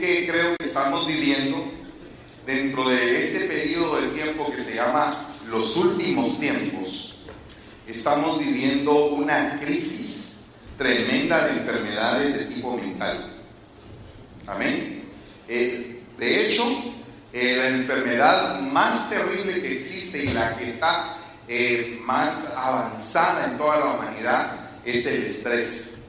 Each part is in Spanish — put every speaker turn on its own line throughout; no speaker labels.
que creo que estamos viviendo dentro de este periodo de tiempo que se llama los últimos tiempos, estamos viviendo una crisis tremenda de enfermedades de tipo mental. Amén. Eh, de hecho, eh, la enfermedad más terrible que existe y la que está eh, más avanzada en toda la humanidad es el estrés.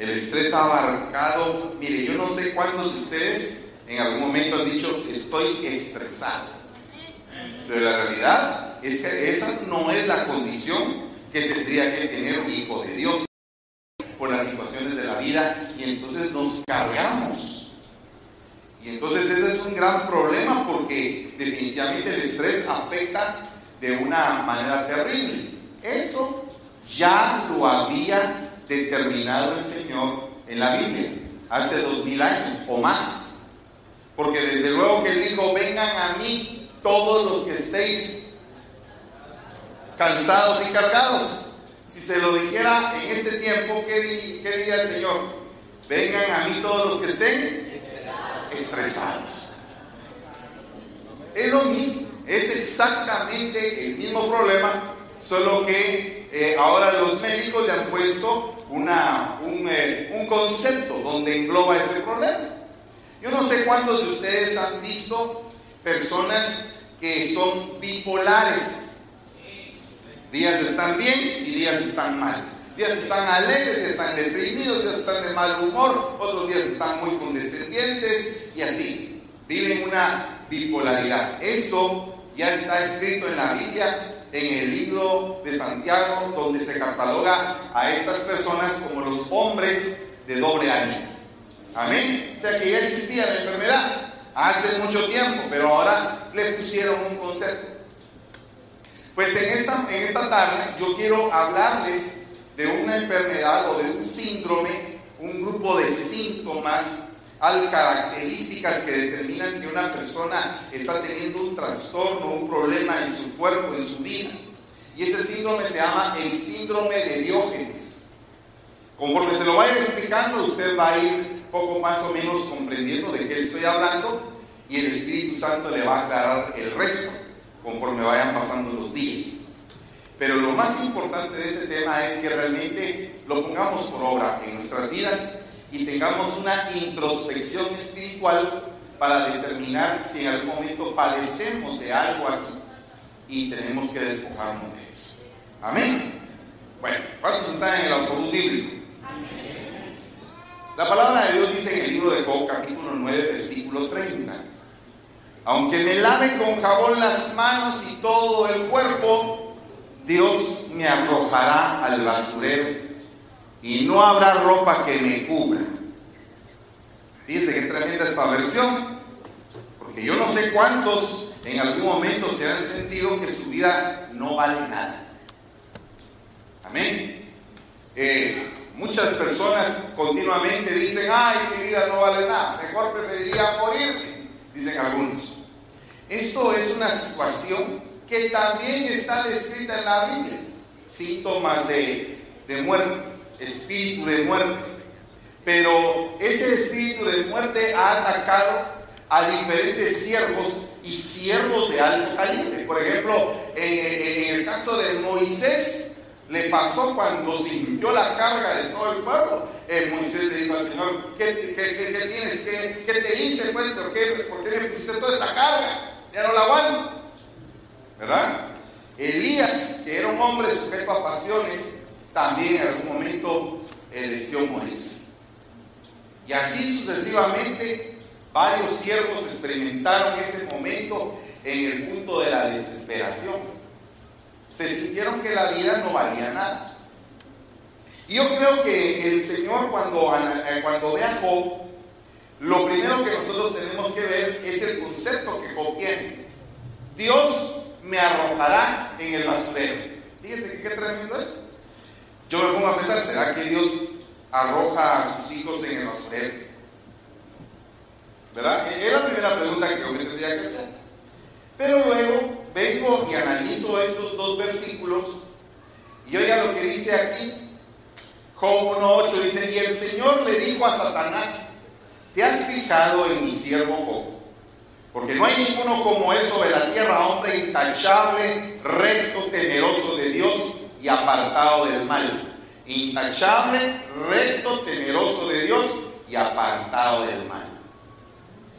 El estrés ha abarcado, mire, yo no sé cuántos de ustedes en algún momento han dicho, estoy estresado. Pero la realidad es que esa no es la condición que tendría que tener un hijo de Dios por las situaciones de la vida y entonces nos cargamos. Y entonces ese es un gran problema porque definitivamente el estrés afecta de una manera terrible. Eso ya lo había determinado el Señor en la Biblia, hace dos mil años o más. Porque desde luego que Él dijo, vengan a mí todos los que estéis cansados y cargados. Si se lo dijera en este tiempo, ¿qué, diría el Señor? Vengan a mí todos los que estén estresados. Es lo mismo, es exactamente el mismo problema, solo que eh, ahora los médicos le han puesto una, eh, un, concepto donde engloba ese problema. Yo no sé cuántos de ustedes han visto personas que son bipolares. Días están bien y días están mal. Días están alegres, están deprimidos, días están de mal humor, otros días están muy condescendientes y así. Viven una bipolaridad. Eso ya está escrito en la Biblia en el libro de Santiago, donde se cataloga a estas personas como los hombres de doble ánimo. Amén. O sea que ya existía la enfermedad hace mucho tiempo, pero ahora le pusieron un concepto. Pues en esta, en esta tarde yo quiero hablarles de una enfermedad o de un síndrome, un grupo de síntomas hay características que determinan que una persona está teniendo un trastorno, un problema en su cuerpo, en su vida. Y ese síndrome se llama el síndrome de Diógenes. Conforme se lo vaya explicando, usted va a ir poco más o menos comprendiendo de qué estoy hablando y el Espíritu Santo le va a aclarar el resto conforme vayan pasando los días. Pero lo más importante de este tema es que realmente lo pongamos por obra en nuestras vidas y tengamos una introspección espiritual para determinar si en algún momento padecemos de algo así y tenemos que despojarnos de eso. Amén. Bueno, ¿cuántos están en el autobús bíblico? La palabra de Dios dice en el libro de Job, capítulo 9, versículo 30. Aunque me lave con jabón las manos y todo el cuerpo, Dios me arrojará al basurero y no habrá ropa que me cubra. Dice que tremenda esta versión, porque yo no sé cuántos en algún momento se han sentido que su vida no vale nada. Amén. Eh, muchas personas continuamente dicen, ay, mi vida no vale nada, mejor preferiría morirme, dicen algunos. Esto es una situación que también está descrita en la Biblia, síntomas de, de muerte espíritu de muerte. Pero ese espíritu de muerte ha atacado a diferentes siervos y siervos de alto calibre. Por ejemplo, en, el caso de Moisés, le pasó cuando sintió la carga de todo el pueblo. Eh, Moisés le dijo al Señor, ¿qué, tienes? ¿Qué, te hice? Pues? ¿Por qué, ¿Por qué me pusiste toda esa carga? Ya no la aguanto. ¿Verdad? Elías, que era un hombre sujeto a pasiones, también en algún momento eh, deseó morirse. Y así sucesivamente, varios siervos experimentaron ese momento en el punto de la desesperación. Se sintieron que la vida no valía nada. Y yo creo que el Señor cuando, eh, cuando ve a Job, lo primero que nosotros tenemos que ver es el concepto que Job tiene. Dios me arrojará en el basurero. Fíjese que qué tremendo es. Yo me pongo a pensar, ¿será que Dios arroja a sus hijos en el basurero? ¿Verdad? Es la primera pregunta que yo me tendría que hacer. Pero luego vengo y analizo estos dos versículos y oiga lo que dice aquí. Job 1.8 dice, y el Señor le dijo a Satanás, ¿te has fijado en mi siervo Job? Porque no hay ninguno como él sobre la tierra, hombre intachable, recto, temeroso de Dios y apartado del mal. Intachable, recto, temeroso de Dios y apartado del mal.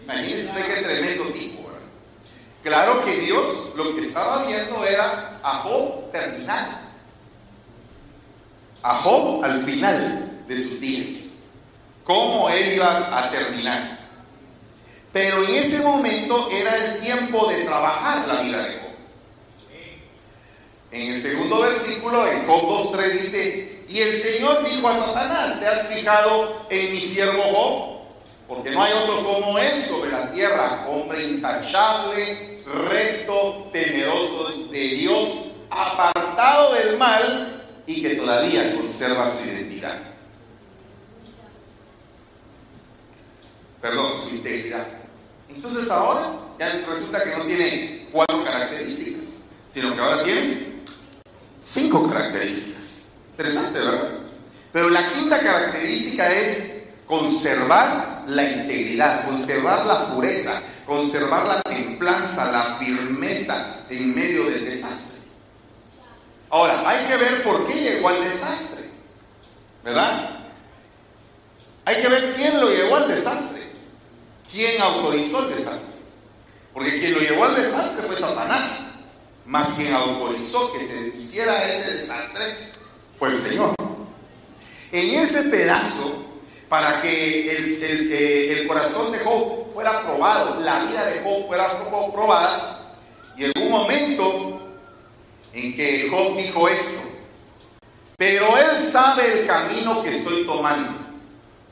Imagínense usted qué tremendo tipo. ¿verdad? Claro que Dios lo que estaba viendo era a Job terminar. A Job al final de sus días. Cómo él iba a terminar. Pero en ese momento era el tiempo de trabajar la vida de Job. En el segundo versículo, en Job 2.3 dice, y el Señor dijo a Satanás, ¿te has fijado en mi siervo Job? Porque no hay otro como él sobre la tierra, hombre intachable, recto, temeroso de Dios, apartado del mal y que todavía conserva su identidad. Perdón, su integridad. Entonces ahora ya resulta que no tiene cuatro características, sino que ahora tiene cinco características. Interesante, ¿verdad? Pero la quinta característica es conservar la integridad, conservar la pureza, conservar la templanza, la firmeza en medio del desastre. Ahora, hay que ver por qué llegó al desastre, ¿verdad? Hay que ver quién lo llevó al desastre, quién autorizó el desastre. Porque quien lo llevó al desastre fue Satanás, más quien autorizó que se hiciera ese desastre fue el Señor. En ese pedazo, para que el, el, el, corazón de Job fuera probado, la vida de Job fuera probada, y en un momento en que Job dijo esto, pero él sabe el camino que estoy tomando.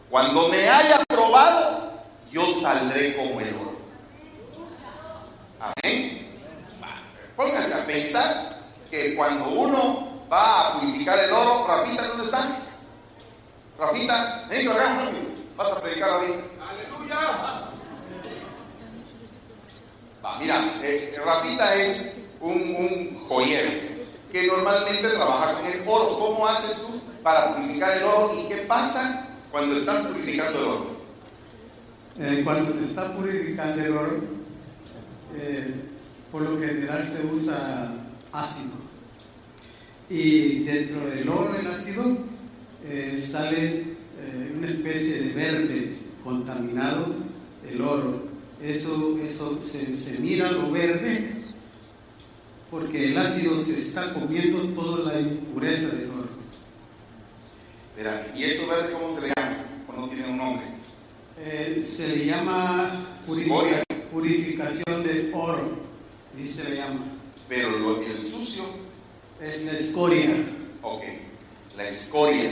Cuando me haya probado, yo saldré como el oro. Amén. Póngase a pensar que cuando uno va a purificar el oro, Rafita, ¿dónde está? Rafita, ven acá, vas a predicar ahorita. Aleluya. Va, mira, eh, Rafita es un, un, joyero que normalmente trabaja con el oro. ¿Cómo haces tú para purificar el oro y qué pasa cuando estás purificando el oro?
Eh, cuando se está purificando el oro, eh, por lo general se usa ácido. Y dentro del oro, el ácido, eh, sale una especie de verde contaminado, el oro. Eso, eso se, se mira lo verde porque el ácido se está comiendo toda la impureza del oro.
Verá, ¿y eso verde cómo se le llama? ¿O no tiene un nombre?
Eh, se le llama purifica, purificación del oro, se le llama.
Pero lo, el sucio
es la escoria.
Ok, la escoria.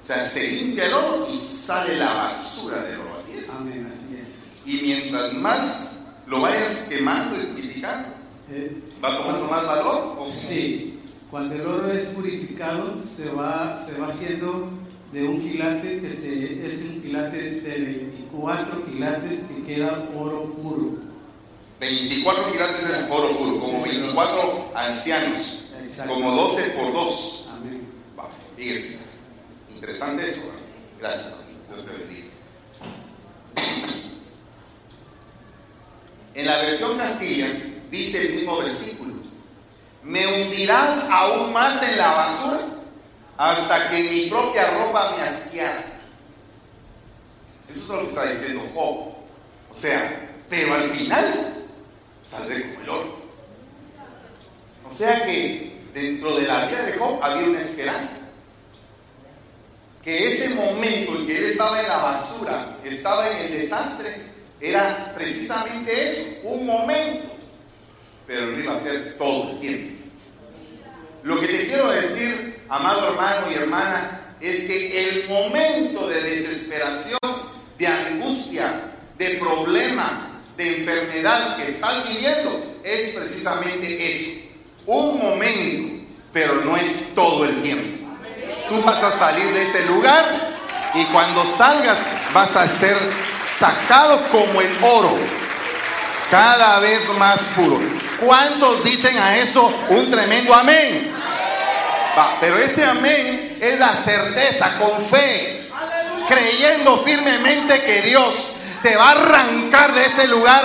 O sea, se limpia el oro y sale la basura del oro, así es.
Amén, así es.
Y mientras más lo vayas quemando y purificando,
Eh,
¿va tomando más valor? ¿O
Sí, cuando el oro es purificado se va, se va haciendo de un quilate que se, es un quilate de 24 quilates que queda oro puro.
24 quilates es oro puro, como 24 ancianos, como 12 por 2.
Amén.
Va, fíjese. Interesante eso. Gracias, Dios te bendiga. En la versión Castilla dice el mismo versículo. Me hundirás aún más en la basura hasta que mi propia ropa me asqueara. Eso es lo que está diciendo Job. O sea, pero al final saldré como el oro. O sea que dentro de la vida de Job había una esperanza. Que ese momento en que él estaba en la basura, estaba en el desastre, era precisamente eso, un momento. Pero no iba a ser todo el tiempo. Lo que te quiero decir, amado hermano y hermana, es que el momento de desesperación, de angustia, de problema, de enfermedad que estás viviendo es precisamente eso. Un momento, pero no es todo el tiempo. Tú vas a salir de ese lugar y cuando salgas vas a ser sacado como el oro, cada vez más puro. ¿Cuántos dicen a eso un tremendo amén? Pero ese amén es la certeza con fe. creyendo firmemente que Dios te va a arrancar de ese lugar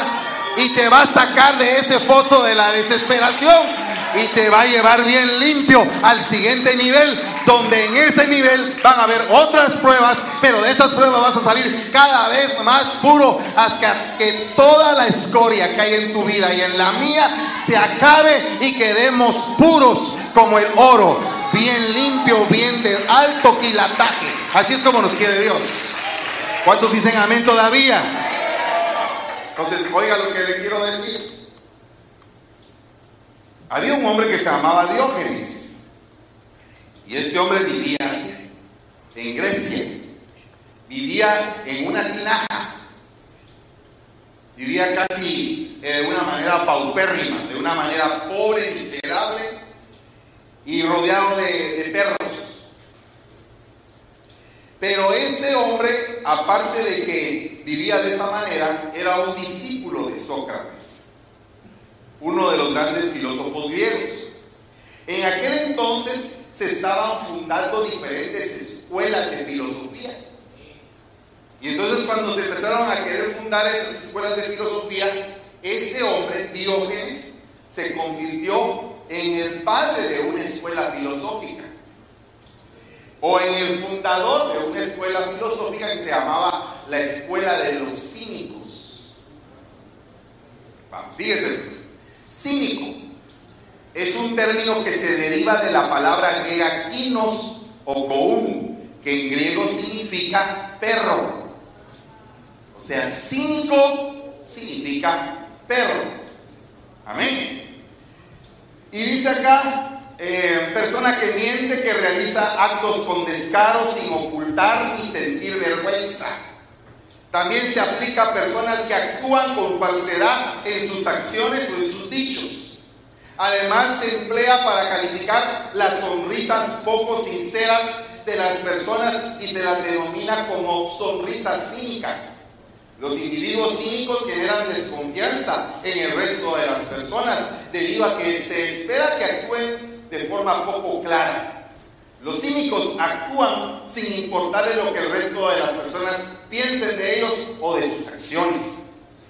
y te va a sacar de ese foso de la desesperación y te va a llevar bien limpio al siguiente nivel, donde en ese nivel van a haber otras pruebas, pero de esas pruebas vas a salir cada vez más puro hasta que toda la escoria que hay en tu vida y en la mía se acabe y quedemos puros como el oro, bien limpio, bien de alto quilataje. Así es como nos quiere Dios. ¿Cuántos dicen amén todavía? Entonces, oiga lo que le quiero decir. Había un hombre que se llamaba Diógenes. Y este hombre vivía en Grecia. Vivía en una tinaja. Vivía casi de una manera paupérrima, de una manera pobre, miserable y rodeado de, de perros. Pero este hombre, aparte de que vivía de esa manera, era un discípulo de Sócrates uno de los grandes filósofos griegos. En aquel entonces se estaban fundando diferentes escuelas de filosofía. Y entonces cuando se empezaron a querer fundar estas escuelas de filosofía, este hombre, Diógenes, se convirtió en el padre de una escuela filosófica. O en el fundador de una escuela filosófica que se llamaba la escuela de los cínicos. Fíjense, pues. Cínico es un término que se deriva de la palabra griega kinos o koum, que en griego significa perro. O sea, cínico significa perro. Amén. Y dice acá, eh, persona que miente, que realiza actos con descaro, sin ocultar ni sentir vergüenza. También se aplica a personas que actúan con falsedad en sus acciones o en sus dichos. Además se emplea para calificar las sonrisas poco sinceras de las personas y se las denomina como sonrisa cínica. Los individuos cínicos generan desconfianza en el resto de las personas debido a que se espera que actúen de forma poco clara. Los cínicos actúan sin importarle lo que el resto de las personas piensen de ellos o de sus acciones.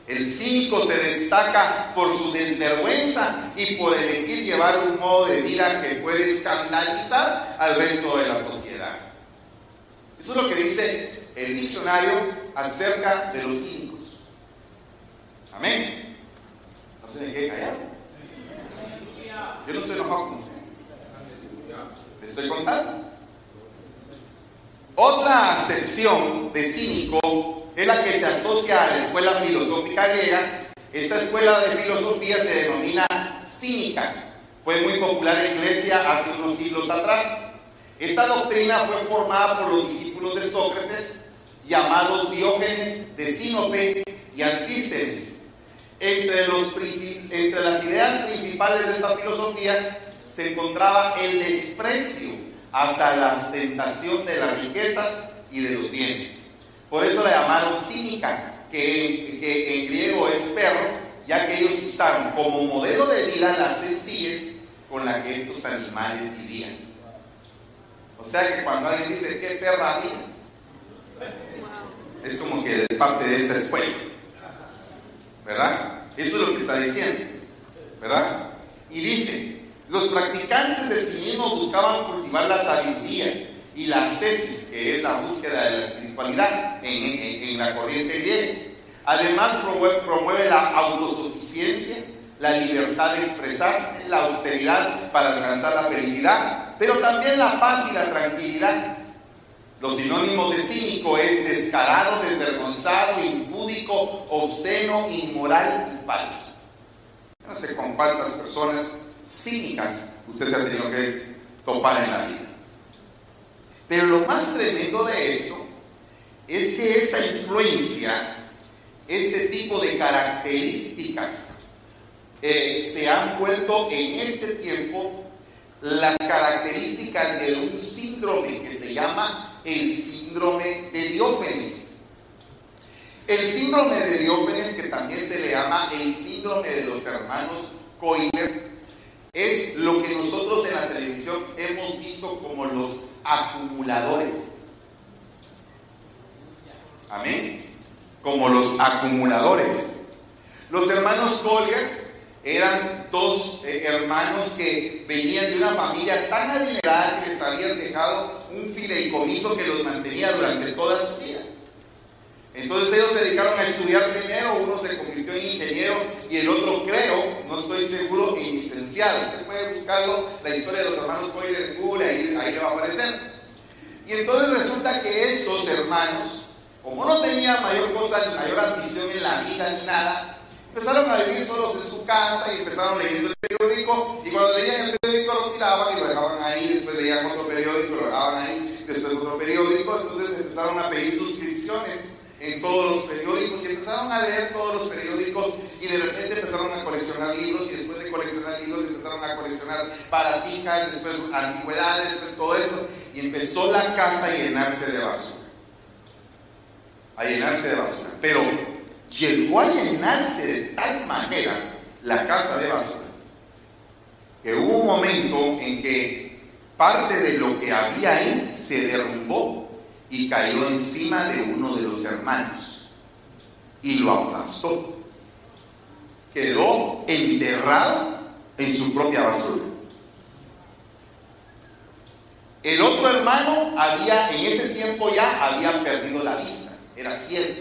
El cínico se destaca por su desvergüenza y por elegir llevar un modo de vida que puede escandalizar al resto de la sociedad. Eso es lo que dice el diccionario acerca de los cínicos. Amén. No se me quede callado. Yo no estoy enojado con usted. Estoy contando. Otra acepción de cínico es la que se asocia a la escuela filosófica griega. Esta escuela de filosofía se denomina cínica. Fue muy popular en Grecia hace unos siglos atrás. Esta doctrina fue formada por los discípulos de Sócrates, llamados Diógenes de Sinope y Antístenes. Entre, entre las ideas principales de esta filosofía se encontraba el desprecio hasta la ostentación de las riquezas y de los bienes. Por eso la llamaron cínica, que, en griego es perro, ya que ellos usaron como modelo de vida las sencillez con la que estos animales vivían. O sea que cuando alguien dice qué perra vida, es como que de parte de esta escuela. ¿Verdad? Eso es lo que está diciendo. ¿Verdad? Y dice, los practicantes del cinismo buscaban cultivar la sabiduría y la ascesis, que es la búsqueda de la espiritualidad en, la corriente griega. Además promueve, la autosuficiencia, la libertad de expresarse, la austeridad para alcanzar la felicidad, pero también la paz y la tranquilidad. Los sinónimos de cínico es descarado, desvergonzado, impúdico, obsceno, inmoral y falso. No sé con cuántas personas cínicas usted se ha tenido que topar en la vida. Pero lo más tremendo de esto es que esta influencia, este tipo de características, eh, se han vuelto en este tiempo las características de un síndrome que se llama el síndrome de Diógenes. El síndrome de Diógenes, que también se le llama el síndrome de los hermanos Coiner, es lo que nosotros en la televisión hemos visto como los acumuladores. Amén. Como los acumuladores. Los hermanos Collier eran dos eh, hermanos que venían de una familia tan adinerada que les habían dejado un fideicomiso que los mantenía durante toda su vida. Entonces ellos se dedicaron a estudiar primero, uno se convirtió en ingeniero y el otro creo, no estoy seguro, en licenciado. Usted puede buscarlo, la historia de los hermanos Coyle en Google, ahí, ahí le va a aparecer. Y entonces resulta que estos hermanos, como no tenían mayor cosa ni mayor ambición en la vida ni nada, empezaron a vivir solos en su casa y empezaron leyendo el periódico y cuando leían el periódico lo tiraban y lo dejaban ahí, después leían otro periódico, lo dejaban ahí, después otro periódico, entonces empezaron a pedir suscripciones en todos los periódicos y empezaron a leer todos los periódicos y de repente empezaron a coleccionar libros y después de coleccionar libros empezaron a coleccionar baratijas, después antigüedades, después todo esto y empezó la casa a llenarse de basura. A llenarse de basura. Pero llegó a llenarse de tal manera la casa de basura que hubo un momento en que parte de lo que había ahí se derrumbó y cayó encima de uno de los hermanos y lo aplastó. Quedó enterrado en su propia basura. El otro hermano había, en ese tiempo ya había perdido la vista, era ciego.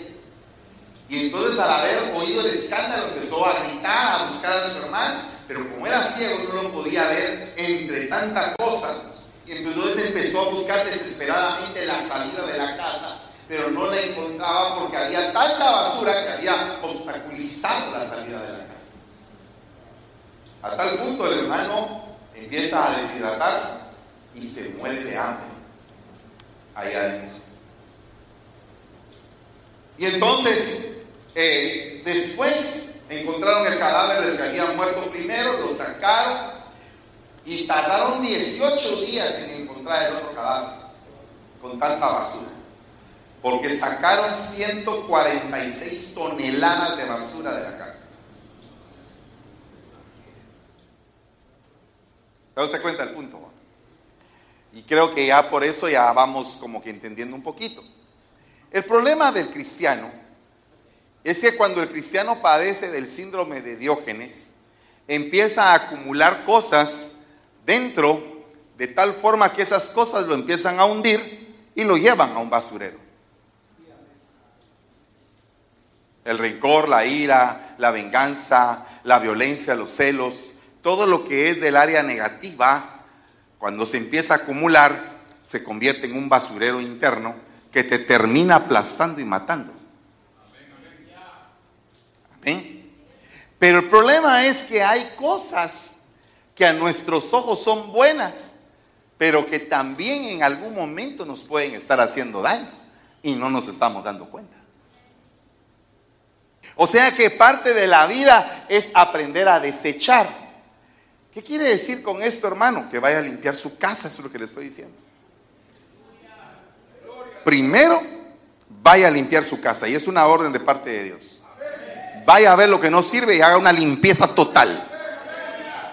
Y entonces al haber oído el escándalo empezó a gritar, a buscar a su hermano, pero como era ciego no lo podía ver entre tantas cosas entonces empezó a buscar desesperadamente la salida de la casa, pero no la encontraba porque había tanta basura que había obstaculizado la salida de la casa. A tal punto el hermano empieza a deshidratarse y se muere de hambre ahí adentro. Y entonces, eh, después encontraron el cadáver del que había muerto primero, lo sacaron y tardaron 18 días en encontrar el otro cadáver con tanta basura. Porque sacaron 146 toneladas de basura de la casa. ¿Se usted cuenta el punto? Y creo que ya por eso ya vamos como que entendiendo un poquito. El problema del cristiano es que cuando el cristiano padece del síndrome de Diógenes, empieza a acumular cosas dentro de tal forma que esas cosas lo empiezan a hundir y lo llevan a un basurero. El rencor, la ira, la venganza, la violencia, los celos, todo lo que es del área negativa, cuando se empieza a acumular, se convierte en un basurero interno que te termina aplastando y matando. Amén. Pero el problema es que hay cosas que a nuestros ojos son buenas, pero que también en algún momento nos pueden estar haciendo daño y no nos estamos dando cuenta. O sea que parte de la vida es aprender a desechar. ¿Qué quiere decir con esto, hermano? Que vaya a limpiar su casa, eso es lo que le estoy diciendo. Primero, vaya a limpiar su casa y es una orden de parte de Dios. Vaya a ver lo que no sirve y haga una limpieza total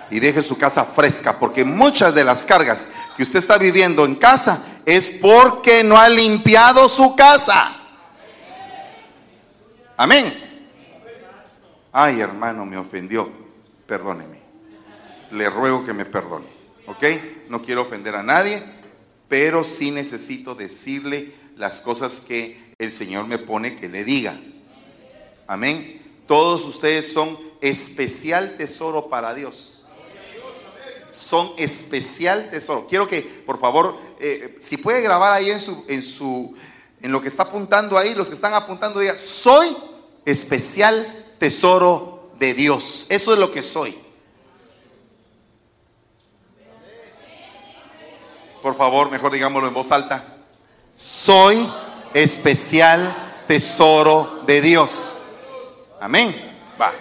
y deje su casa fresca, porque muchas de las cargas que usted está viviendo en casa es porque no ha limpiado su casa. Amén. Ay, hermano, me ofendió. Perdóneme. Le ruego que me perdone. ¿Ok? No quiero ofender a nadie, pero sí necesito decirle las cosas que el Señor me pone que le diga. Amén. Todos ustedes son especial tesoro para Dios son especial tesoro. Quiero que, por favor, eh, si puede grabar ahí en su, en su, en lo que está apuntando ahí, los que están apuntando, diga, soy especial tesoro de Dios. Eso es lo que soy. Por favor, mejor digámoslo en voz alta. Soy especial tesoro de Dios. Amén. Va.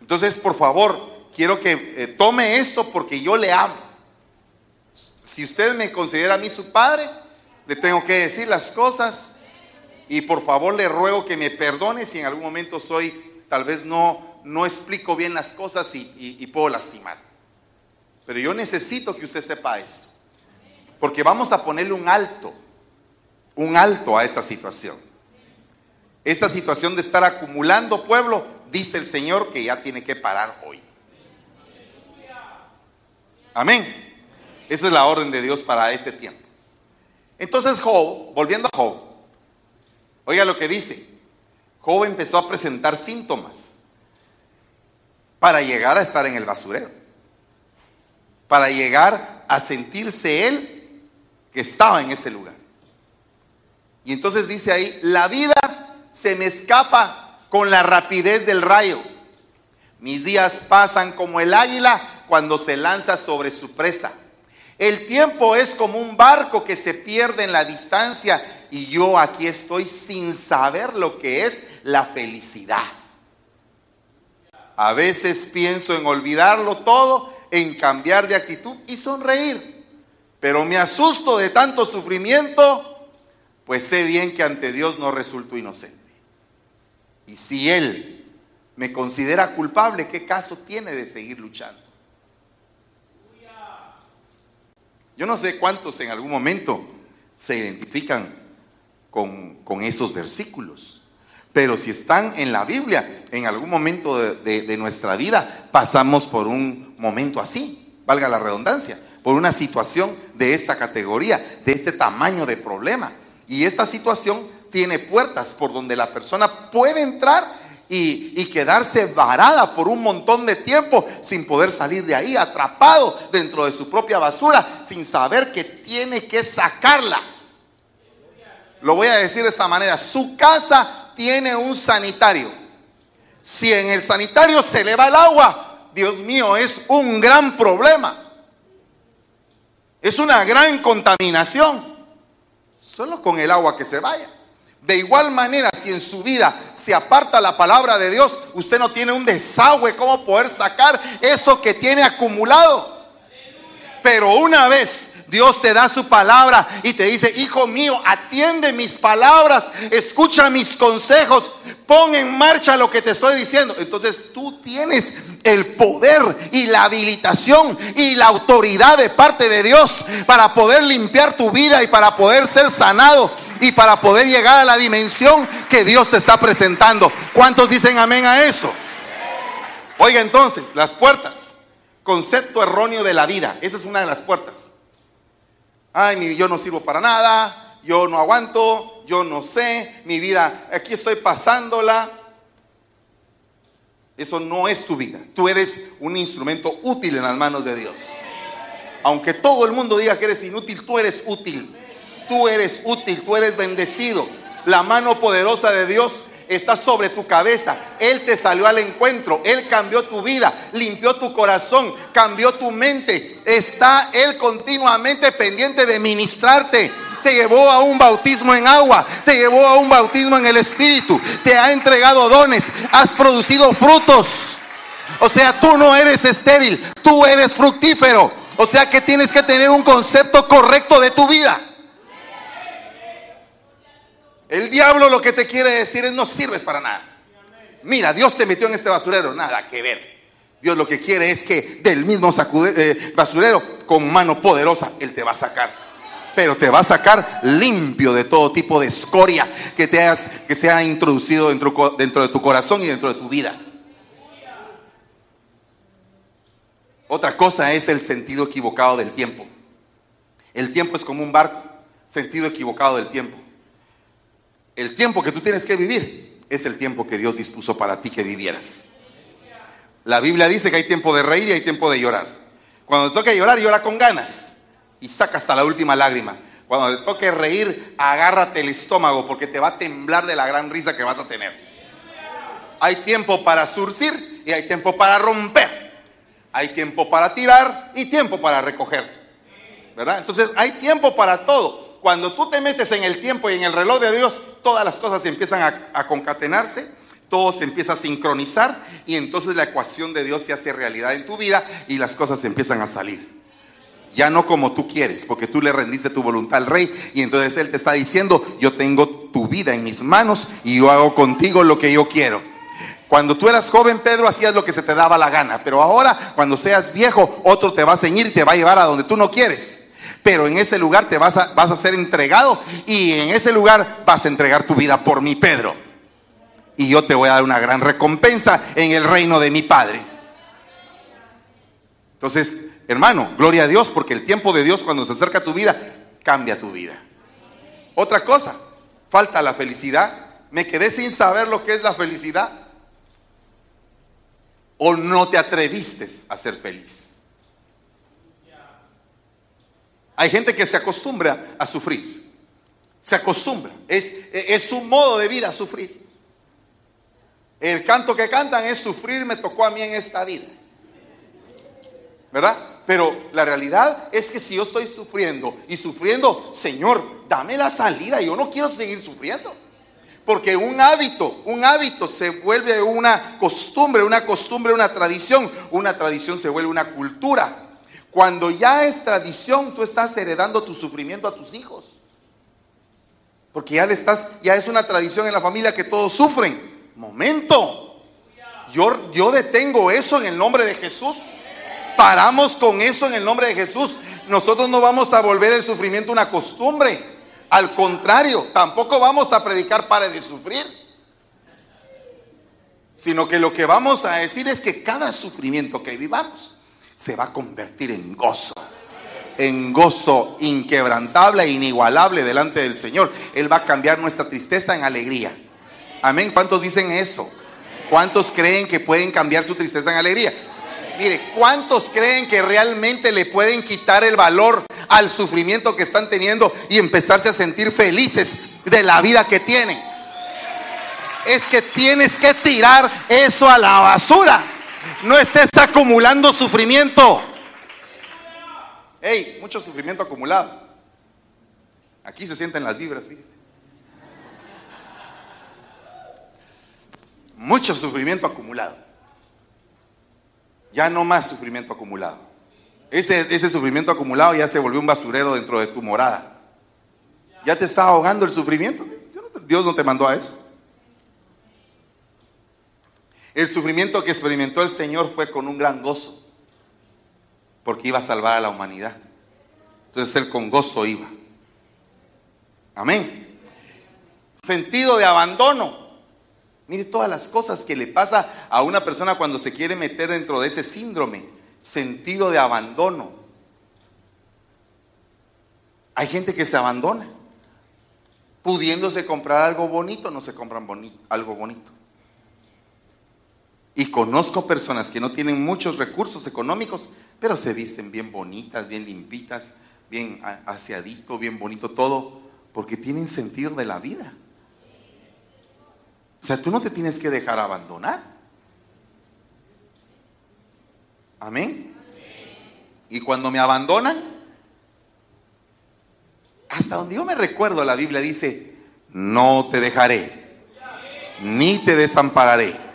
Entonces, por favor, quiero que eh, tome esto porque yo le amo. Si usted me considera a mí su padre, le tengo que decir las cosas y por favor le ruego que me perdone si en algún momento soy, tal vez no, no explico bien las cosas y, y puedo lastimar. Pero yo necesito que usted sepa esto, porque vamos a ponerle un alto, un alto a esta situación. esta situación de estar acumulando pueblo, dice el Señor que ya tiene que parar hoy. Amén. Esa es la orden de Dios para este tiempo. Entonces Job, volviendo a Job, oiga lo que dice. Job empezó a presentar síntomas para llegar a estar en el basurero, para llegar a sentirse él que estaba en ese lugar. Y entonces dice ahí, la vida se me escapa con la rapidez del rayo. Mis días pasan como el águila cuando se lanza sobre su presa. El tiempo es como un barco que se pierde en la distancia y yo aquí estoy sin saber lo que es la felicidad. A veces pienso en olvidarlo todo, en cambiar de actitud y sonreír. Pero me asusto de tanto sufrimiento, pues sé bien que ante Dios no resulto inocente. Y si Él me considera culpable, ¿qué caso tiene de seguir luchando? Yo no sé cuántos en algún momento se identifican con, esos versículos, pero si están en la Biblia, en algún momento de, de nuestra vida pasamos por un momento así, valga la redundancia, por una situación de esta categoría, de este tamaño de problema. Y esta situación tiene puertas por donde la persona puede entrar y, quedarse varada por un montón de tiempo sin poder salir de ahí, atrapado dentro de su propia basura, sin saber que tiene que sacarla. Lo voy a decir de esta manera, su casa tiene un sanitario. Si en el sanitario se le va el agua, Dios mío, es un gran problema. Es una gran contaminación. Solo con el agua que se vaya. De igual manera, si en su vida se aparta la palabra de Dios, usted no tiene un desagüe cómo poder sacar eso que tiene acumulado. Pero una vez Dios te da su palabra y te dice, hijo mío, atiende mis palabras, escucha mis consejos, pon en marcha lo que te estoy diciendo. Entonces tú tienes el poder y la habilitación y la autoridad de parte de Dios para poder limpiar tu vida y para poder ser sanado y para poder llegar a la dimensión que Dios te está presentando. ¿Cuántos dicen amén a eso? Oiga entonces, las puertas. Concepto erróneo de la vida. Esa es una de las puertas. Ay, yo no sirvo para nada, yo no aguanto, yo no sé, mi vida, aquí estoy pasándola. Eso no es tu vida. Tú eres un instrumento útil en las manos de Dios. Aunque todo el mundo diga que eres inútil, tú eres útil. Tú eres útil, tú eres bendecido. La mano poderosa de Dios está sobre tu cabeza. Él te salió al encuentro. Él cambió tu vida, limpió tu corazón, cambió tu mente. Está Él continuamente pendiente de ministrarte. Te llevó a un bautismo en agua, te llevó a un bautismo en el Espíritu, te ha entregado dones, has producido frutos. O sea, tú no eres estéril, tú eres fructífero. O sea que tienes que tener un concepto correcto de tu vida. El diablo lo que te quiere decir es no sirves para nada. Mira, Dios te metió en este basurero, nada que ver. Dios lo que quiere es que del mismo eh, basurero, con mano poderosa, Él te va a sacar. Pero te va a sacar limpio de todo tipo de escoria que, te has, que se ha introducido dentro, dentro de tu corazón y dentro de tu vida. Otra cosa es el sentido equivocado del tiempo. El tiempo es como un barco, sentido equivocado del tiempo. El tiempo que tú tienes que vivir es el tiempo que Dios dispuso para ti que vivieras. La Biblia dice que hay tiempo de reír y hay tiempo de llorar. Cuando te toque llorar, llora con ganas y saca hasta la última lágrima. Cuando te toque reír, agárrate el estómago porque te va a temblar de la gran risa que vas a tener. Hay tiempo para surcir y hay tiempo para romper. Hay tiempo para tirar y tiempo para recoger. ¿Verdad? Entonces hay tiempo para todo. Cuando tú te metes en el tiempo y en el reloj de Dios, todas las cosas empiezan a, concatenarse, todo se empieza a sincronizar y entonces la ecuación de Dios se hace realidad en tu vida y las cosas empiezan a salir. Ya no como tú quieres, porque tú le rendiste tu voluntad al rey y entonces él te está diciendo, yo tengo tu vida en mis manos y yo hago contigo lo que yo quiero. Cuando tú eras joven, Pedro, hacías lo que se te daba la gana, pero ahora, cuando seas viejo, otro te va a ceñir y te va a llevar a donde tú no quieres pero en ese lugar te vas a, vas a ser entregado y en ese lugar vas a entregar tu vida por mí, Pedro. y yo te voy a dar una gran recompensa en el reino de mi Padre. Entonces, hermano, gloria a Dios, porque el tiempo de Dios cuando se acerca a tu vida, cambia tu vida. Otra cosa, falta la felicidad. Me quedé sin saber lo que es la felicidad. O no te atreviste a ser feliz. Hay gente que se acostumbra a sufrir. Se acostumbra. Es, es su modo de vida sufrir. El canto que cantan es sufrir me tocó a mí en esta vida. ¿Verdad? Pero la realidad es que si yo estoy sufriendo y sufriendo, Señor, dame la salida. Yo no quiero seguir sufriendo. Porque un hábito, un hábito se vuelve una costumbre, una costumbre, una tradición. Una tradición se vuelve una cultura. Cuando ya es tradición, tú estás heredando tu sufrimiento a tus hijos. Porque ya le estás, ya es una tradición en la familia que todos sufren momento. Yo, yo detengo eso en el nombre de Jesús. Paramos con eso en el nombre de Jesús. Nosotros no vamos a volver el sufrimiento una costumbre. Al contrario, tampoco vamos a predicar para de sufrir. Sino que lo que vamos a decir es que cada sufrimiento que vivamos se va a convertir en gozo. En gozo inquebrantable e inigualable delante del Señor. Él va a cambiar nuestra tristeza en alegría. Amén. ¿Cuántos dicen eso? ¿Cuántos creen que pueden cambiar su tristeza en alegría? Mire, ¿cuántos creen que realmente le pueden quitar el valor al sufrimiento que están teniendo y empezarse a sentir felices de la vida que tienen? Es que tienes que tirar eso a la basura. No estés acumulando sufrimiento. Hey, mucho sufrimiento acumulado. Aquí se sienten las vibras, fíjese. mucho sufrimiento acumulado. Ya no más sufrimiento acumulado. Ese, ese sufrimiento acumulado ya se volvió un basurero dentro de tu morada. Ya te está ahogando el sufrimiento. Dios no te mandó a eso. El sufrimiento que experimentó el Señor fue con un gran gozo, porque iba a salvar a la humanidad. Entonces Él con gozo iba. Amén. Sentido de abandono. Mire todas las cosas que le pasa a una persona cuando se quiere meter dentro de ese síndrome, sentido de abandono. Hay gente que se abandona. Pudiéndose comprar algo bonito, no se compran algo bonito. Y conozco personas que no tienen muchos recursos económicos, pero se visten bien bonitas, bien limpitas, bien aseadito, bien bonito todo, porque tienen sentido de la vida. O sea, tú no te tienes que dejar abandonar. Amén. Y cuando me abandonan, hasta donde yo me recuerdo, la Biblia dice, no te dejaré, ni te desampararé.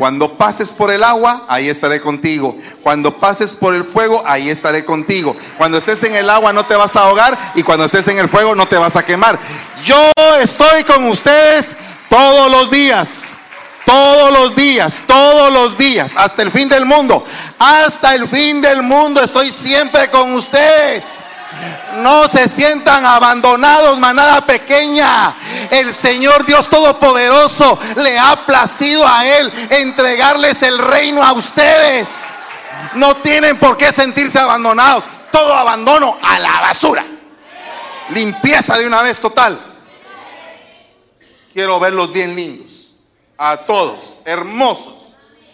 Cuando pases por el agua, ahí estaré contigo. Cuando pases por el fuego, ahí estaré contigo. Cuando estés en el agua no te vas a ahogar y cuando estés en el fuego no te vas a quemar. Yo estoy con ustedes todos los días. Todos los días, todos los días, hasta el fin del mundo. Hasta el fin del mundo estoy siempre con ustedes. No se sientan abandonados, manada pequeña. El Señor Dios Todopoderoso le ha placido a Él entregarles el reino a ustedes. No tienen por qué sentirse abandonados. Todo abandono a la basura. Limpieza de una vez total. Quiero verlos bien lindos. A todos. Hermosos.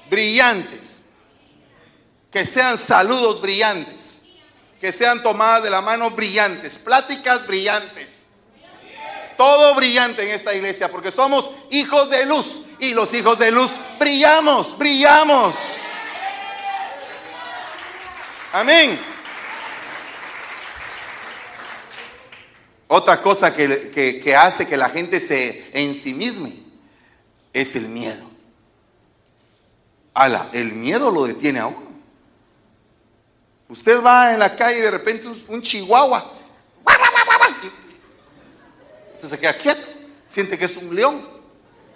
Brillantes. Que sean saludos brillantes. Que sean tomadas de la mano brillantes. Pláticas brillantes. Todo brillante en esta iglesia. Porque somos hijos de luz. Y los hijos de luz brillamos. Brillamos. Amén. Otra cosa que, hace que la gente se ensimisme es el miedo. Ala, el miedo lo detiene a uno. Usted va en la calle y de repente un, chihuahua. Usted se queda quieto, siente que es un león,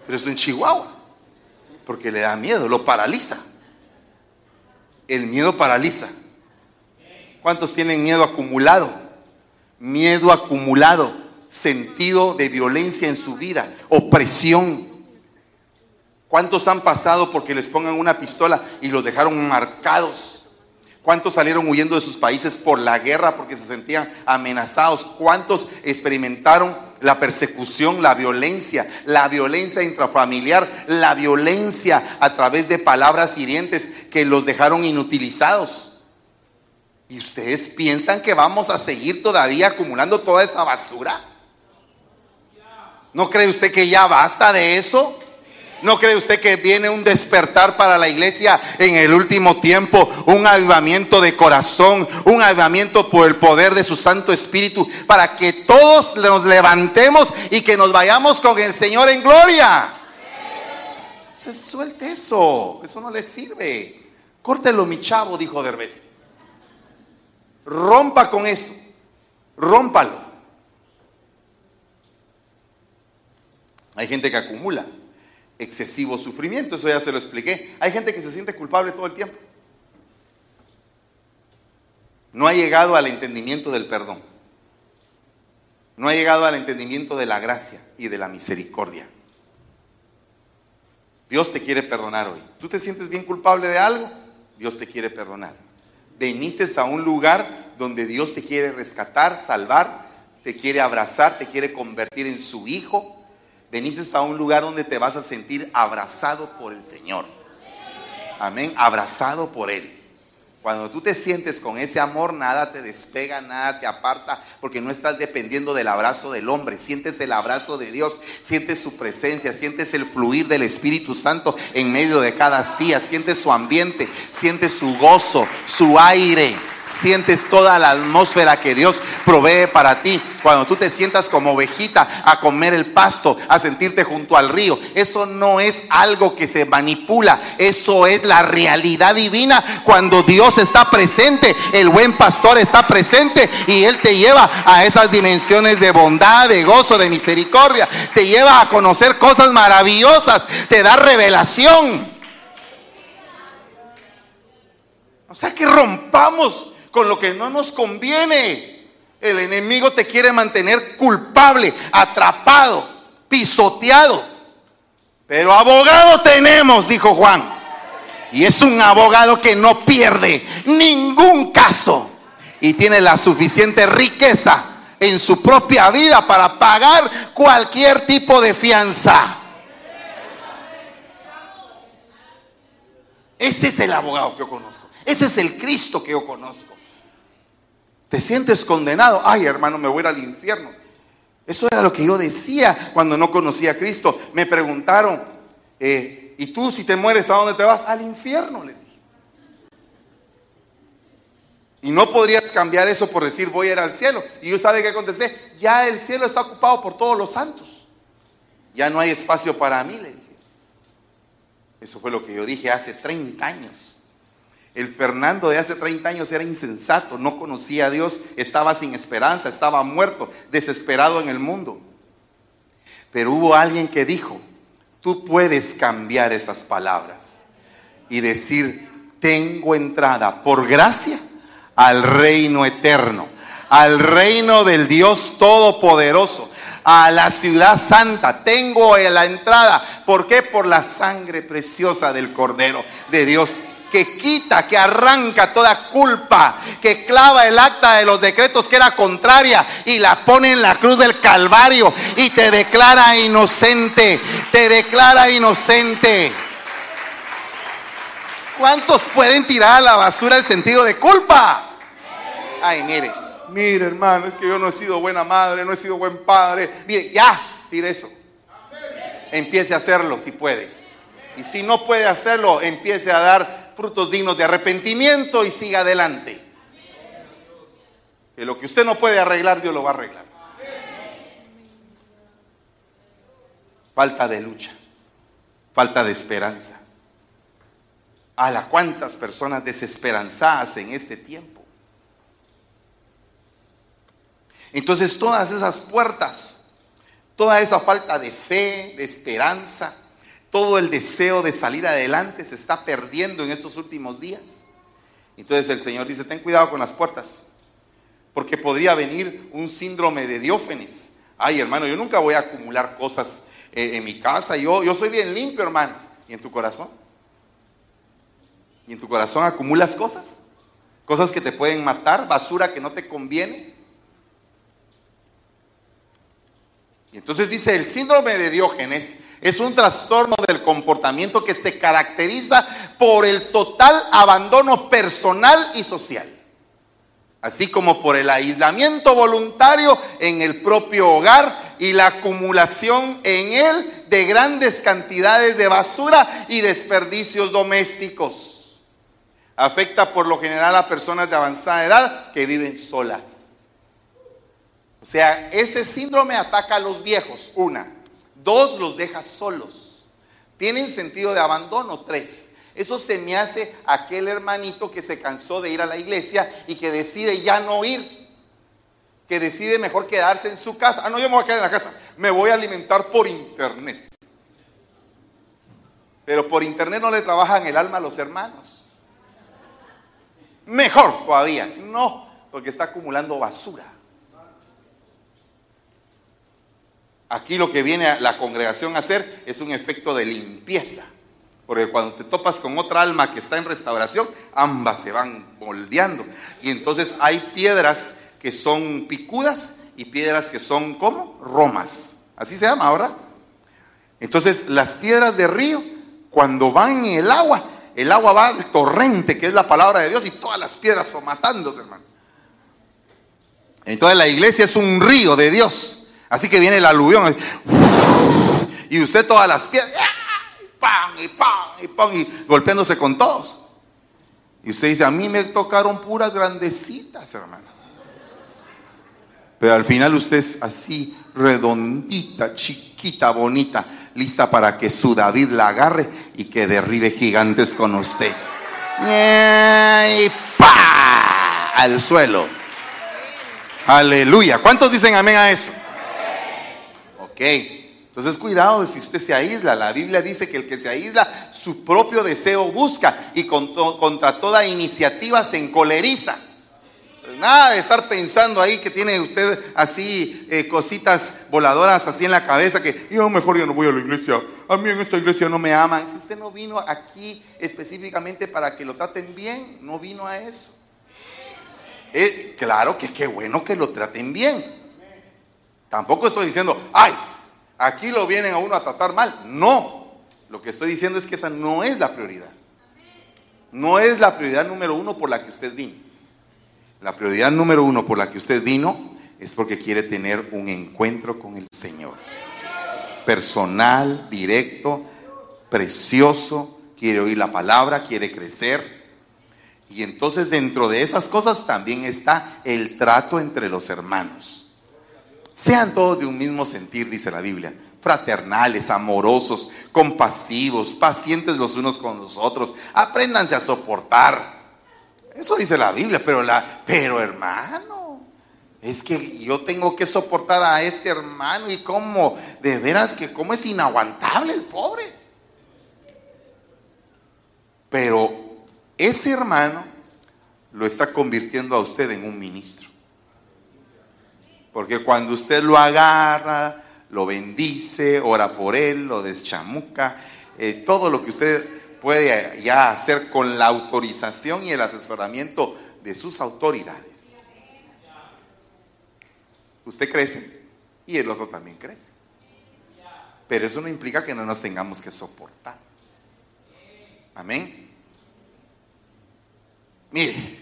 pero es un chihuahua. Porque le da miedo, lo paraliza. El miedo paraliza. ¿Cuántos tienen miedo acumulado? miedo acumulado, sentido de violencia en su vida, opresión. ¿Cuántos han pasado porque les pongan una pistola y los dejaron marcados? ¿Cuántos salieron huyendo de sus países por la guerra porque se sentían amenazados? ¿Cuántos experimentaron la persecución, la violencia, la violencia intrafamiliar, la violencia a través de palabras hirientes que los dejaron inutilizados? ¿Y ustedes piensan que vamos a seguir todavía acumulando toda esa basura? ¿No cree usted que ya basta de eso? ¿No cree usted que viene un despertar para la iglesia en el último tiempo? Un avivamiento de corazón, un avivamiento por el poder de su Santo Espíritu, para que todos nos levantemos y que nos vayamos con el Señor en gloria. Se suelte eso, eso no le sirve. Córtelo, mi chavo, dijo Derbez. Rompa con eso, rómpalo. Hay gente que acumula excesivo sufrimiento, eso ya se lo expliqué. Hay gente que se siente culpable todo el tiempo. No ha llegado al entendimiento del perdón. No ha llegado al entendimiento de la gracia y de la misericordia. Dios te quiere perdonar hoy. ¿Tú te sientes bien culpable de algo? Dios te quiere perdonar. Veniste a un lugar donde Dios te quiere rescatar, salvar, te quiere abrazar, te quiere convertir en su hijo Venices a un lugar donde te vas a sentir abrazado por el Señor. Amén, abrazado por Él. Cuando tú te sientes con ese amor, nada te despega, nada te aparta, porque no estás dependiendo del abrazo del hombre. Sientes el abrazo de Dios, sientes su presencia, sientes el fluir del Espíritu Santo en medio de cada silla, sientes su ambiente, sientes su gozo, su aire sientes toda la atmósfera que Dios provee para ti. Cuando tú te sientas como ovejita a comer el pasto, a sentirte junto al río, eso no es algo que se manipula, eso es la realidad divina. Cuando Dios está presente, el buen pastor está presente y Él te lleva a esas dimensiones de bondad, de gozo, de misericordia, te lleva a conocer cosas maravillosas, te da revelación. O sea que rompamos con lo que no nos conviene. El enemigo te quiere mantener culpable, atrapado, pisoteado. Pero abogado tenemos, dijo Juan. Y es un abogado que no pierde ningún caso. Y tiene la suficiente riqueza en su propia vida para pagar cualquier tipo de fianza. Ese es el abogado que yo conozco. Ese es el Cristo que yo conozco. ¿Te sientes condenado? Ay, hermano, me voy al infierno. Eso era lo que yo decía cuando no conocía a Cristo. Me preguntaron, eh, ¿y tú si te mueres a dónde te vas? Al infierno, les dije. Y no podrías cambiar eso por decir voy a ir al cielo. Y yo sabe que contesté, ya el cielo está ocupado por todos los santos. Ya no hay espacio para mí, le dije. Eso fue lo que yo dije hace 30 años. El Fernando de hace 30 años era insensato, no conocía a Dios, estaba sin esperanza, estaba muerto, desesperado en el mundo. Pero hubo alguien que dijo, tú puedes cambiar esas palabras y decir, tengo entrada por gracia al reino eterno, al reino del Dios Todopoderoso, a la ciudad santa. Tengo la entrada. ¿Por qué? Por la sangre preciosa del Cordero de Dios que quita, que arranca toda culpa, que clava el acta de los decretos que era contraria y la pone en la cruz del Calvario y te declara inocente, te declara inocente. ¿Cuántos pueden tirar a la basura el sentido de culpa? Ay, mire, mire hermano, es que yo no he sido buena madre, no he sido buen padre. Mire, ya, tire eso. Empiece a hacerlo si puede. Y si no puede hacerlo, empiece a dar frutos dignos de arrepentimiento y siga adelante. Que lo que usted no puede arreglar, Dios lo va a arreglar. Falta de lucha, falta de esperanza. A la cuántas personas desesperanzadas en este tiempo. Entonces todas esas puertas, toda esa falta de fe, de esperanza, todo el deseo de salir adelante se está perdiendo en estos últimos días. Entonces el Señor dice, ten cuidado con las puertas, porque podría venir un síndrome de diófenes. Ay, hermano, yo nunca voy a acumular cosas eh, en mi casa, yo, yo soy bien limpio, hermano. ¿Y en tu corazón? ¿Y en tu corazón acumulas cosas? Cosas que te pueden matar, basura que no te conviene. Y entonces dice, el síndrome de Diógenes es un trastorno del comportamiento que se caracteriza por el total abandono personal y social, así como por el aislamiento voluntario en el propio hogar y la acumulación en él de grandes cantidades de basura y desperdicios domésticos. Afecta por lo general a personas de avanzada edad que viven solas o sea, ese síndrome ataca a los viejos, una. Dos, los deja solos. Tienen sentido de abandono, tres. Eso se me hace aquel hermanito que se cansó de ir a la iglesia y que decide ya no ir. Que decide mejor quedarse en su casa. Ah, no, yo me voy a quedar en la casa. Me voy a alimentar por internet. Pero por internet no le trabajan el alma a los hermanos. Mejor todavía. No, porque está acumulando basura. Aquí lo que viene la congregación a hacer es un efecto de limpieza. Porque cuando te topas con otra alma que está en restauración, ambas se van moldeando. Y entonces hay piedras que son picudas y piedras que son como romas. Así se llama ahora. Entonces las piedras de río, cuando van en el agua, el agua va al torrente, que es la palabra de Dios, y todas las piedras son matándose, hermano. Entonces la iglesia es un río de Dios. Así que viene el aluvión. Y usted todas las piedras. Y. Y. Y. Y golpeándose con todos. Y usted dice, a mí me tocaron puras grandecitas, hermano. Pero al final usted es así, redondita, chiquita, bonita, lista para que su David la agarre y que derribe gigantes con usted. Y ¡pa! Al suelo. Aleluya. ¿Cuántos dicen amén a eso? Entonces cuidado si usted se aísla. La Biblia dice que el que se aísla su propio deseo busca y contra toda iniciativa se encoleriza. Pues nada de estar pensando ahí que tiene usted así eh, cositas voladoras así en la cabeza que yo mejor yo no voy a la iglesia. A mí en esta iglesia no me aman. Si usted no vino aquí específicamente para que lo traten bien, no vino a eso. Eh, claro que qué bueno que lo traten bien. Tampoco estoy diciendo, ay, aquí lo vienen a uno a tratar mal. No, lo que estoy diciendo es que esa no es la prioridad. No es la prioridad número uno por la que usted vino. La prioridad número uno por la que usted vino es porque quiere tener un encuentro con el Señor. Personal, directo, precioso, quiere oír la palabra, quiere crecer. Y entonces dentro de esas cosas también está el trato entre los hermanos. Sean todos de un mismo sentir, dice la Biblia. Fraternales, amorosos, compasivos, pacientes los unos con los otros. Apréndanse a soportar. Eso dice la Biblia, pero, la, pero hermano, es que yo tengo que soportar a este hermano y cómo, de veras que cómo es inaguantable el pobre. Pero ese hermano lo está convirtiendo a usted en un ministro. Porque cuando usted lo agarra, lo bendice, ora por él, lo deschamuca, eh, todo lo que usted puede ya hacer con la autorización y el asesoramiento de sus autoridades. Usted crece y el otro también crece. Pero eso no implica que no nos tengamos que soportar. Amén. Mire,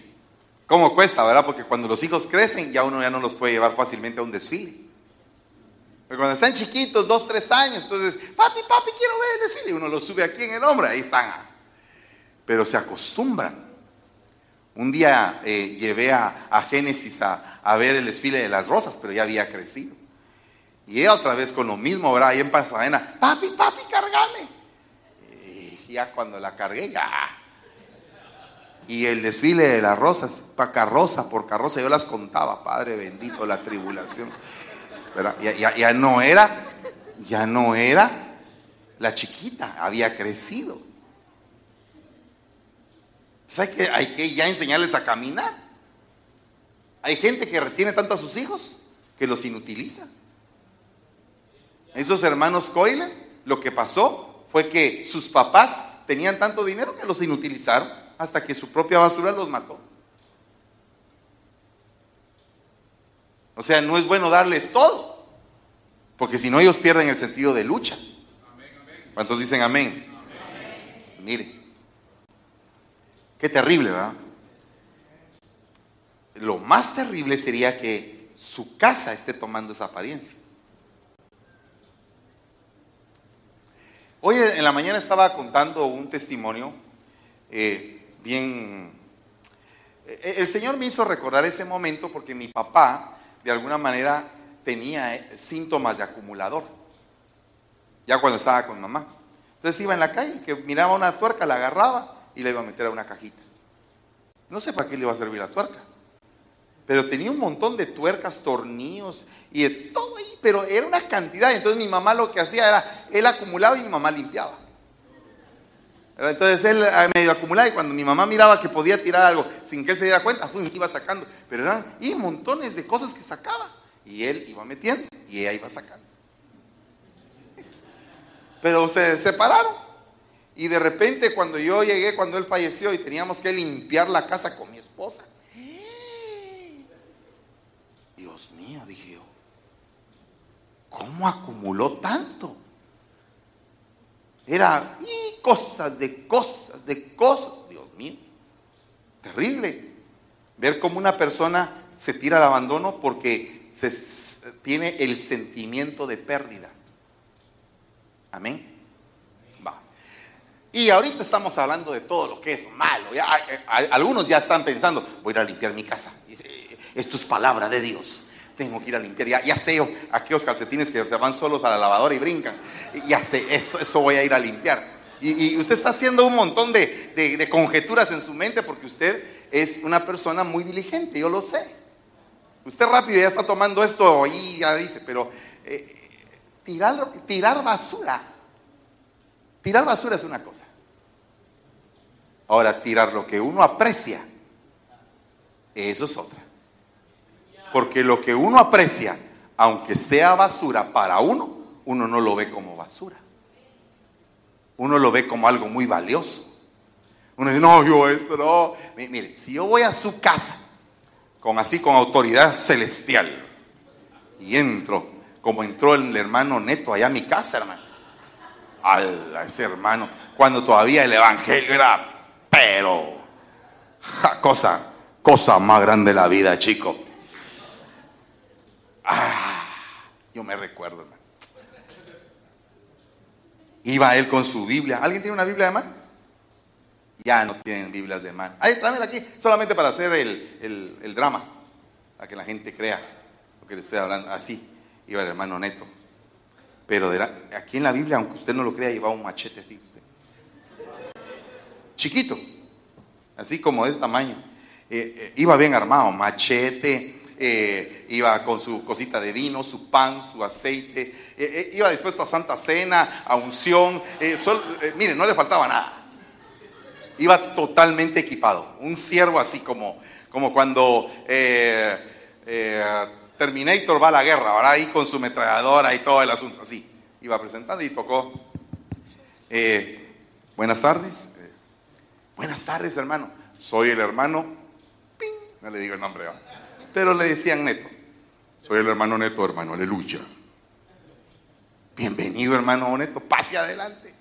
¿Cómo cuesta, verdad? Porque cuando los hijos crecen, ya uno ya no los puede llevar fácilmente a un desfile. Pero cuando están chiquitos, dos, tres años, entonces, papi, papi, quiero ver el desfile. Y uno los sube aquí en el hombro, ahí están. Pero se acostumbran. Un día eh, llevé a, Génesis a, a, ver el desfile de las rosas, pero ya había crecido. Y ella otra vez con lo mismo, ¿verdad? Ahí en Pasadena, papi, papi, cargame. Y ya cuando la cargué, ya y el desfile de las rosas, para carroza por carroza, yo las contaba, Padre bendito, la tribulación. Ya, no era, ya no era la chiquita, había crecido. hay que, hay que ya enseñarles a caminar. Hay gente que retiene tanto a sus hijos que los inutiliza. Esos hermanos Coyle, lo que pasó fue que sus papás tenían tanto dinero que los inutilizaron hasta que su propia basura los mató. O sea, no es bueno darles todo, porque si no ellos pierden el sentido de lucha. ¿Cuántos dicen amén? Mire, qué terrible, ¿verdad? Lo más terrible sería que su casa esté tomando esa apariencia. Hoy en la mañana estaba contando un testimonio eh, bien... Eh, el Señor me hizo recordar ese momento porque mi papá, de alguna manera, tenía eh, síntomas de acumulador, ya cuando estaba con mamá. Entonces iba en la calle, que miraba una tuerca, la agarraba y la iba a meter a una cajita. No sé para qué le iba a servir la tuerca, pero tenía un montón de tuercas, tornillos y de todo ahí, pero era una cantidad. Entonces mi mamá lo que hacía era, él acumulaba y mi mamá limpiaba. Entonces él ah, medio acumulaba y cuando mi mamá miraba que podía tirar algo sin que él se diera cuenta, iba sacando. Pero eran y montones de cosas que sacaba. Y él iba metiendo y ella iba sacando. Pero se separaron. Y de repente cuando yo llegué, cuando él falleció y teníamos que limpiar la casa con mi esposa. Dios mío, dije yo. ¿Cómo acumuló tanto? Era y cosas de cosas, de cosas. Dios mío. Terrible. Ver cómo una persona se tira al abandono porque se, tiene el sentimiento de pérdida. Amén. Va. Y ahorita estamos hablando de todo lo que es malo. algunos ya están pensando, voy a ir a limpiar mi casa. Esto es palabra de Dios tengo que ir a limpiar. Ya, ya sé aquellos calcetines que se van solos a la lavadora y brincan. Ya sé, eso, eso voy a ir a limpiar. Y, usted está haciendo un montón de, conjeturas en su mente porque usted es una persona muy diligente, yo lo sé. Usted rápido ya está tomando esto y ya dice, pero eh, tirar, tirar basura, tirar basura es una cosa. Ahora, tirar lo que uno aprecia, eso es otra. Porque lo que uno aprecia, aunque sea basura para uno, uno no lo ve como basura. Uno lo ve como algo muy valioso. Uno dice, no, yo esto no. Mire, si yo voy a su casa, con así, con autoridad celestial, y entro, como entró el hermano Neto allá a mi casa, hermano. Ala, ese hermano, cuando todavía el evangelio era, pero, cosa, cosa más grande de la vida, chico. Ah, yo me recuerdo. Iba él con su Biblia. ¿Alguien tiene una Biblia de mano? Ya no tienen Biblias de mano. Ahí, tráemela aquí, solamente para hacer el, drama, para que la gente crea lo que le estoy hablando. Así iba el hermano Neto. Pero aquí en la Biblia, aunque usted no lo crea, llevaba un machete, fíjese. Chiquito, así como de tamaño. Eh, eh, iba bien armado, machete, eh, iba con su cosita de vino, su pan, su aceite, eh, eh, iba dispuesto a Santa Cena, a unción, miren, no le faltaba nada. Iba totalmente equipado, un siervo así como, como cuando Terminator va a la guerra, ahora ahí con su metralladora y todo el asunto, así. Iba presentando y tocó. buenas tardes. buenas tardes, hermano. Soy el hermano. No le digo el nombre. Pero le decían Neto. Soy el hermano Neto, hermano, aleluya. Bienvenido, hermano Neto, pase adelante.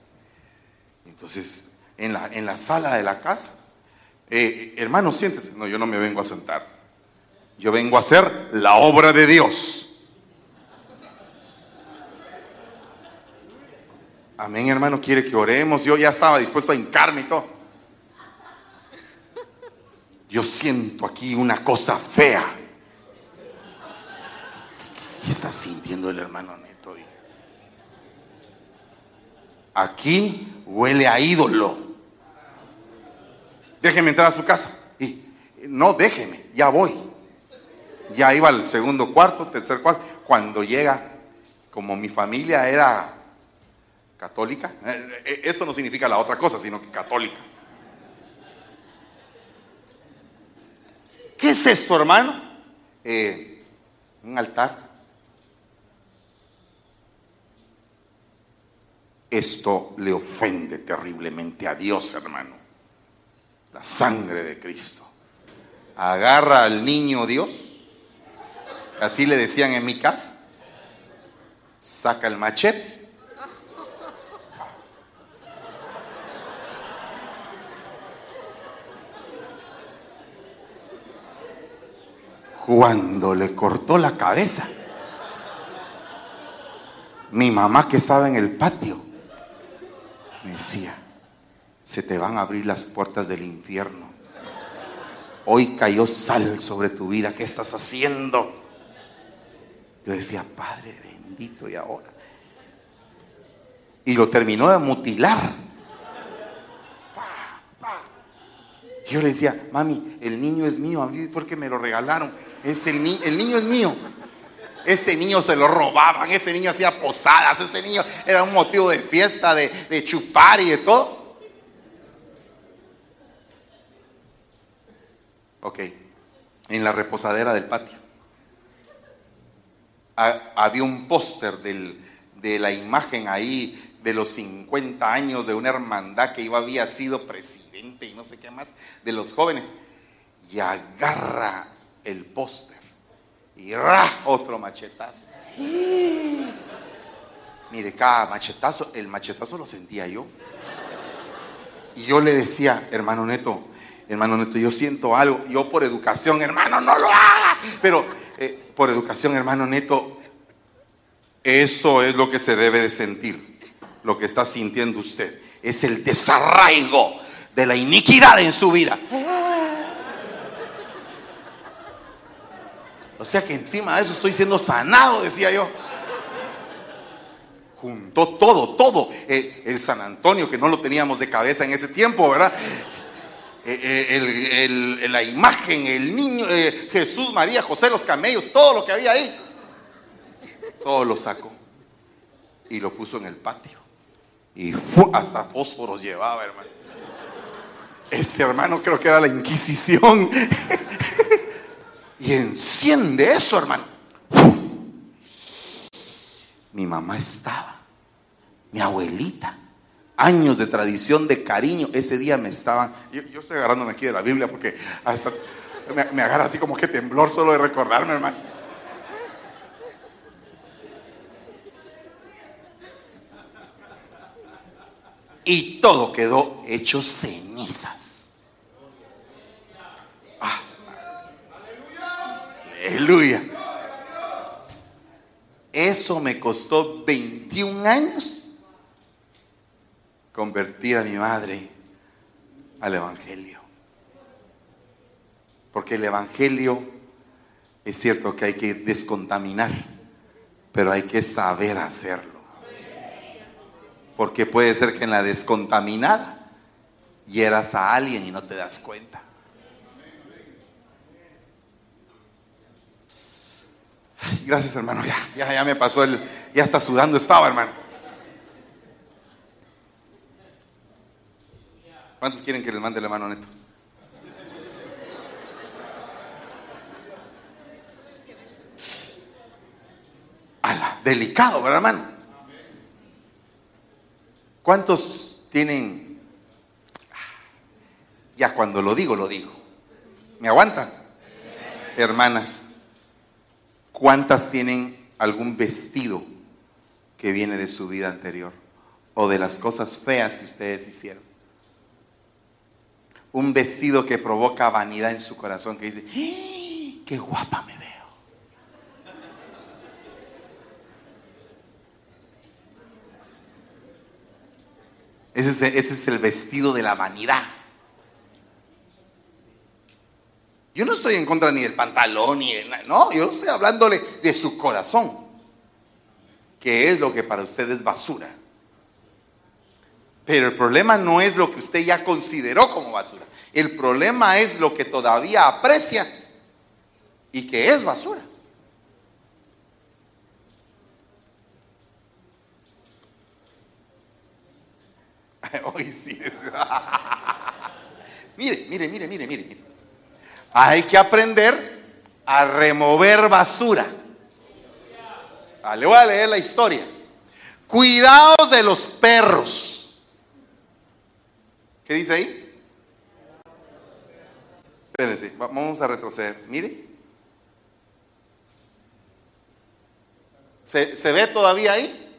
Entonces, en la, en la sala de la casa, eh, hermano, siéntese. No, yo no me vengo a sentar. Yo vengo a hacer la obra de Dios. Amén, hermano, quiere que oremos. Yo ya estaba dispuesto a hincarme y todo. Yo siento aquí una cosa fea. ¿Qué está sintiendo el hermano Neto? Aquí huele a ídolo. Déjeme entrar a su casa. Y no, déjeme, ya voy. Ya iba al segundo cuarto, tercer cuarto. Cuando llega, como mi familia era católica, eh, eh, esto no significa la otra cosa, sino que católica. ¿Qué es esto, hermano? Eh, un altar Esto le ofende terriblemente a Dios, hermano. La sangre de Cristo. Agarra al niño Dios. Así le decían en mi casa. Saca el machete cuando le cortó la cabeza. Mi mamá que estaba en el patio me decía, se te van a abrir las puertas del infierno. Hoy cayó sal sobre tu vida, ¿qué estás haciendo? Yo decía, Padre bendito, y ahora. Y lo terminó de mutilar. Yo le decía, mami, el niño es mío, a mí porque me lo regalaron. Es el, el niño es mío. Ese niño se lo robaban, ese niño hacía posadas, ese niño era un motivo de fiesta, de, chupar y de todo. Ok, en la reposadera del patio había un póster de la imagen ahí de los 50 años de una hermandad que iba, había sido presidente y no sé qué más de los jóvenes. Y agarra el póster y ¡ra! otro machetazo. Mire, cada machetazo, el machetazo lo sentía yo. Y yo le decía, hermano Neto, hermano Neto, yo siento algo, yo por educación, hermano, no lo haga. Pero eh, por educación, hermano Neto, eso es lo que se debe de sentir, lo que está sintiendo usted. Es el desarraigo de la iniquidad en su vida. O sea que encima de eso estoy siendo sanado, decía yo. Juntó todo, todo. Eh, el San Antonio, que no lo teníamos de cabeza en ese tiempo, ¿verdad? Eh, eh, la imagen, el niño, Jesús, María, José, los camellos, todo lo que había ahí. Todo lo sacó y lo puso en el patio. Y hasta fósforos llevaba, hermano. Ese hermano creo que era la Inquisición. y enciende eso, hermano. Mi mamá estaba, mi abuelita, años de tradición, de cariño. Ese día me estaban, yo, estoy agarrándome aquí de la Biblia porque hasta me, me agarra así como que temblor solo de recordarme, hermano. Y todo quedó hecho cenizas. Aleluya. Eso me costó 21 años convertir a mi madre al Evangelio. Porque el Evangelio es cierto que hay que descontaminar, pero hay que saber hacerlo. Porque puede ser que en la descontaminada hieras a alguien y no te das cuenta. Gracias, hermano. Ya, ya, ya me pasó el. Ya está sudando, estaba, hermano. ¿Cuántos quieren que les mande la mano neto? Ala, delicado, ¿verdad, hermano? ¿Cuántos tienen? Ya cuando lo digo, lo digo. ¿Me aguantan? Hermanas, ¿Cuántas tienen algún vestido que viene de su vida anterior o de las cosas feas que ustedes hicieron? Un vestido que provoca vanidad en su corazón, que dice, ¡Ah! ¡qué guapa me veo! Ese es, ese es el vestido de la vanidad. Yo no estoy en contra ni del pantalón, ni de No, yo estoy hablándole de su corazón. Que es lo que para usted es basura. Pero el problema no es lo que usted ya consideró como basura. El problema es lo que todavía aprecia y que es basura. Hoy sí. mire, mire, mire, mire, mire. Hay que aprender a remover basura. Le voy a leer la historia. Cuidados de los perros. ¿Qué dice ahí? Espérense, vamos a retroceder. Mire. ¿Se, ¿Se, ve todavía ahí?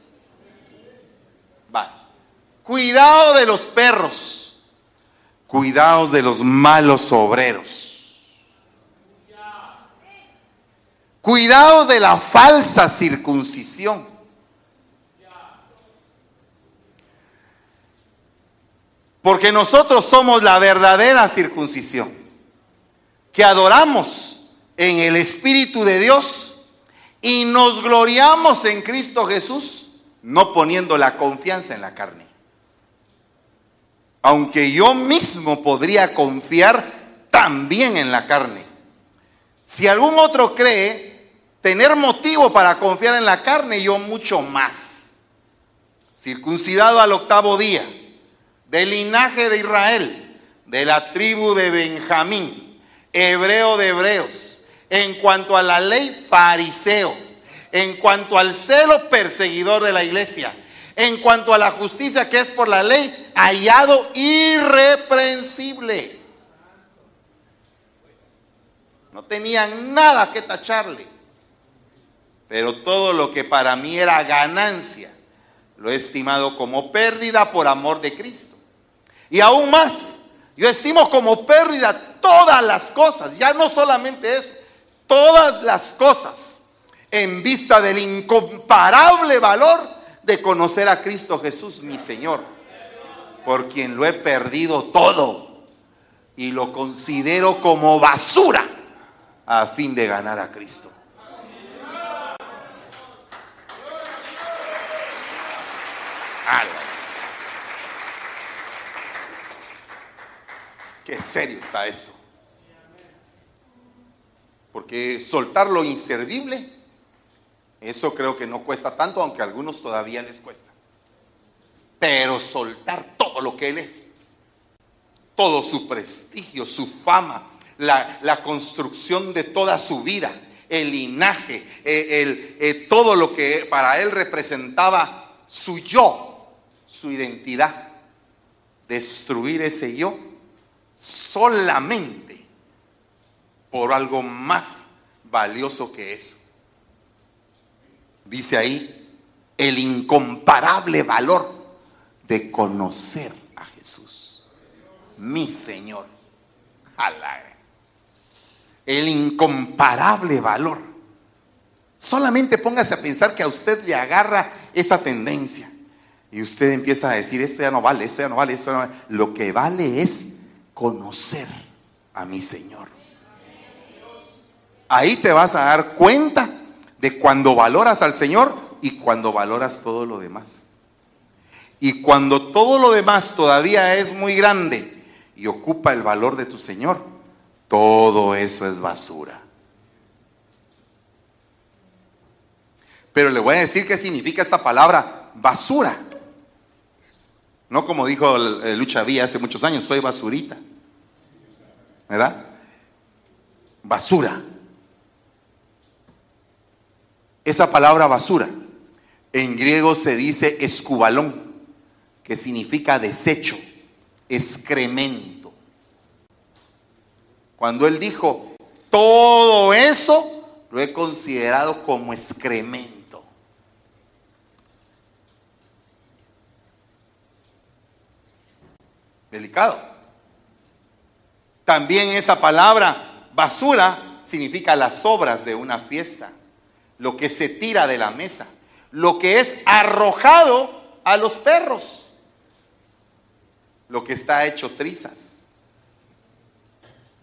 Va. Cuidado de los perros. Cuidados de los malos obreros. Cuidados de la falsa circuncisión. Porque nosotros somos la verdadera circuncisión, que adoramos en el Espíritu de Dios y nos gloriamos en Cristo Jesús, no poniendo la confianza en la carne. Aunque yo mismo podría confiar también en la carne. Si algún otro cree tener motivo para confiar en la carne, yo mucho más. Circuncidado al octavo día del linaje de Israel, de la tribu de Benjamín, hebreo de hebreos, en cuanto a la ley fariseo, en cuanto al celo perseguidor de la iglesia, en cuanto a la justicia que es por la ley, hallado irreprensible. No tenían nada que tacharle, pero todo lo que para mí era ganancia, lo he estimado como pérdida por amor de Cristo. Y aún más, yo estimo como pérdida todas las cosas, ya no solamente eso, todas las cosas en vista del incomparable valor de conocer a Cristo Jesús, mi Señor, por quien lo he perdido todo y lo considero como basura a fin de ganar a Cristo. Qué serio está eso. Porque soltar lo inservible, eso creo que no cuesta tanto, aunque a algunos todavía les cuesta. Pero soltar todo lo que Él es, todo su prestigio, su fama, la, construcción de toda su vida, el linaje, eh, el, eh, todo lo que para Él representaba su yo, su identidad. Destruir ese yo solamente por algo más valioso que eso. Dice ahí el incomparable valor de conocer a Jesús, mi Señor. El incomparable valor. Solamente póngase a pensar que a usted le agarra esa tendencia y usted empieza a decir, esto ya no vale, esto ya no vale, esto ya no vale. Lo que vale es conocer a mi Señor. Ahí te vas a dar cuenta de cuando valoras al Señor y cuando valoras todo lo demás. Y cuando todo lo demás todavía es muy grande y ocupa el valor de tu Señor, todo eso es basura. Pero le voy a decir qué significa esta palabra basura. No como dijo Lucha Vía hace muchos años, soy basurita. ¿verdad? Basura. Esa palabra basura en griego se dice escubalón, que significa desecho, excremento. Cuando él dijo, todo eso lo he considerado como excremento. Delicado. También esa palabra basura significa las sobras de una fiesta, lo que se tira de la mesa, lo que es arrojado a los perros, lo que está hecho trizas.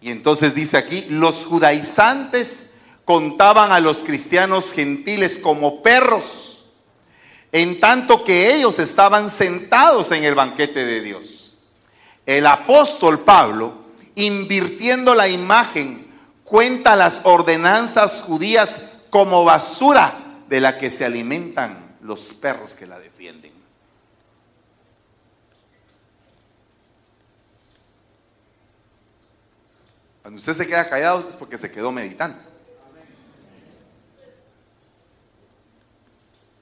Y entonces dice aquí, los judaizantes contaban a los cristianos gentiles como perros, en tanto que ellos estaban sentados en el banquete de Dios. El apóstol Pablo invirtiendo la imagen, cuenta las ordenanzas judías como basura de la que se alimentan los perros que la defienden. Cuando usted se queda callado es porque se quedó meditando.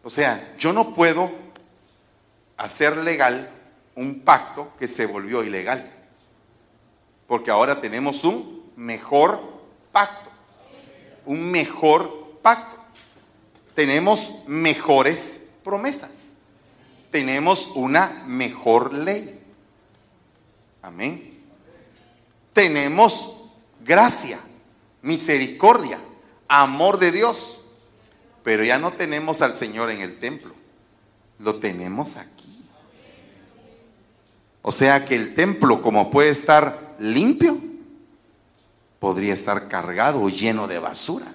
O sea, yo no puedo hacer legal un pacto que se volvió ilegal. Porque ahora tenemos un mejor pacto. Un mejor pacto. Tenemos mejores promesas. Tenemos una mejor ley. Amén. Tenemos gracia, misericordia, amor de Dios. Pero ya no tenemos al Señor en el templo. Lo tenemos aquí. O sea que el templo, como puede estar limpio, podría estar cargado o lleno de basura.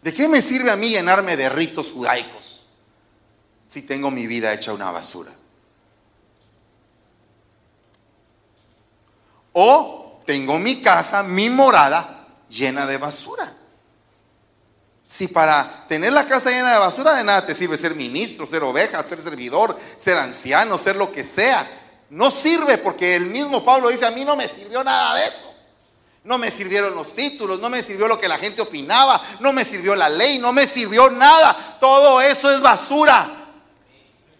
¿De qué me sirve a mí llenarme de ritos judaicos si tengo mi vida hecha una basura? O tengo mi casa, mi morada llena de basura. Si para tener la casa llena de basura de nada te sirve ser ministro, ser oveja, ser servidor, ser anciano, ser lo que sea. No sirve porque el mismo Pablo dice, a mí no me sirvió nada de eso. No me sirvieron los títulos, no me sirvió lo que la gente opinaba, no me sirvió la ley, no me sirvió nada. Todo eso es basura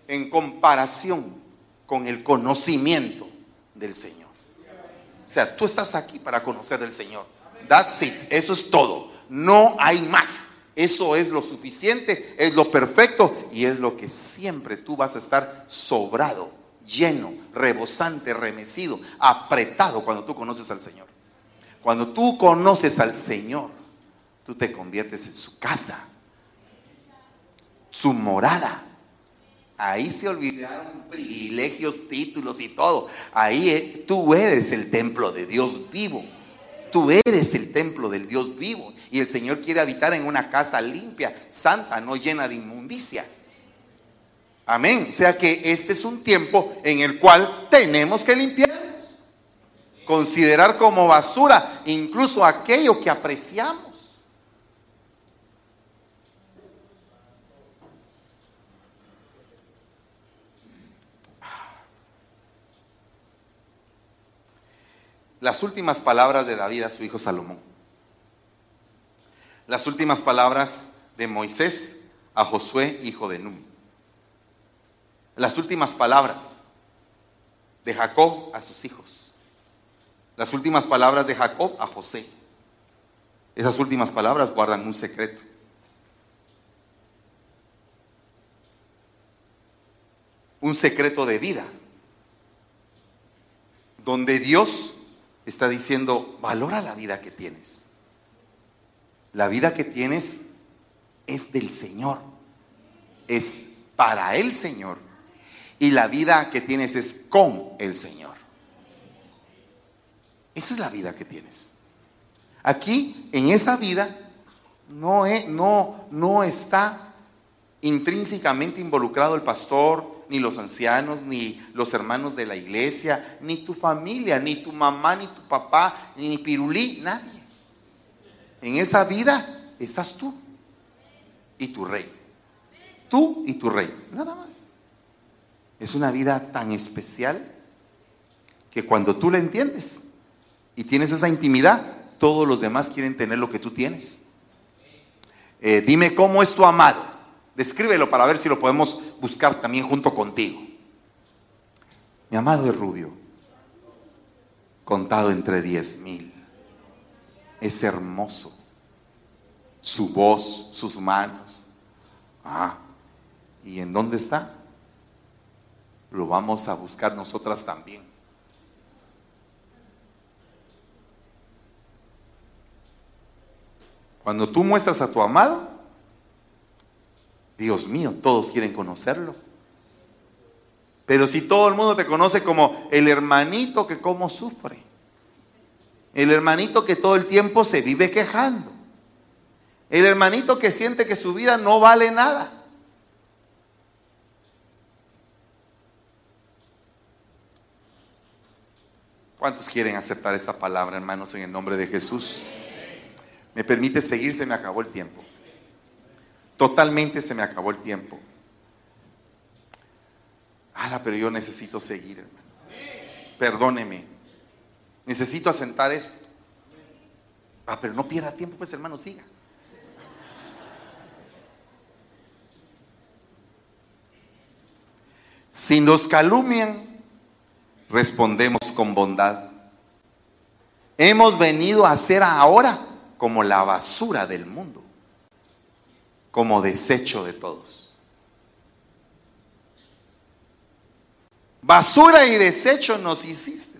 en comparación con el conocimiento del Señor. O sea, tú estás aquí para conocer del Señor. That's it. Eso es todo. No hay más. Eso es lo suficiente, es lo perfecto y es lo que siempre tú vas a estar sobrado, lleno, rebosante, remecido, apretado cuando tú conoces al Señor. Cuando tú conoces al Señor, tú te conviertes en su casa, su morada. Ahí se olvidaron privilegios, títulos y todo. Ahí eh, tú eres el templo de Dios vivo. Tú eres el templo del Dios vivo. Y el Señor quiere habitar en una casa limpia, santa, no llena de inmundicia. Amén. O sea que este es un tiempo en el cual tenemos que limpiarnos. Considerar como basura incluso aquello que apreciamos. Las últimas palabras de David a su hijo Salomón las últimas palabras de Moisés a Josué, hijo de Nun. Las últimas palabras de Jacob a sus hijos. Las últimas palabras de Jacob a José. Esas últimas palabras guardan un secreto. Un secreto de vida. Donde Dios está diciendo, valora la vida que tienes. La vida que tienes es del Señor. Es para el Señor. Y la vida que tienes es con el Señor. Esa es la vida que tienes. Aquí, en esa vida, no, no, no está intrínsecamente involucrado el pastor, ni los ancianos, ni los hermanos de la iglesia, ni tu familia, ni tu mamá, ni tu papá, ni Pirulí, nadie. En esa vida estás tú y tu rey. Tú y tu rey, nada más. Es una vida tan especial que cuando tú la entiendes y tienes esa intimidad, todos los demás quieren tener lo que tú tienes. Eh, dime cómo es tu amado. Descríbelo para ver si lo podemos buscar también junto contigo. Mi amado es rubio, contado entre diez mil. Es hermoso su voz, sus manos. Ah, ¿y en dónde está? Lo vamos a buscar nosotras también. Cuando tú muestras a tu amado, Dios mío, todos quieren conocerlo. Pero si todo el mundo te conoce como el hermanito que como sufre, el hermanito que todo el tiempo se vive quejando, el hermanito que siente que su vida no vale nada. ¿Cuántos quieren aceptar esta palabra, hermanos, en el nombre de Jesús? ¿Me permite seguir? Se me acabó el tiempo. Totalmente se me acabó el tiempo. Ala, pero yo necesito seguir, hermano. Perdóneme. Necesito asentar esto. Ah, pero no pierda tiempo, pues hermano, siga. Si nos calumnian, respondemos con bondad. Hemos venido a ser ahora como la basura del mundo como desecho de todos. Basura y desecho nos hiciste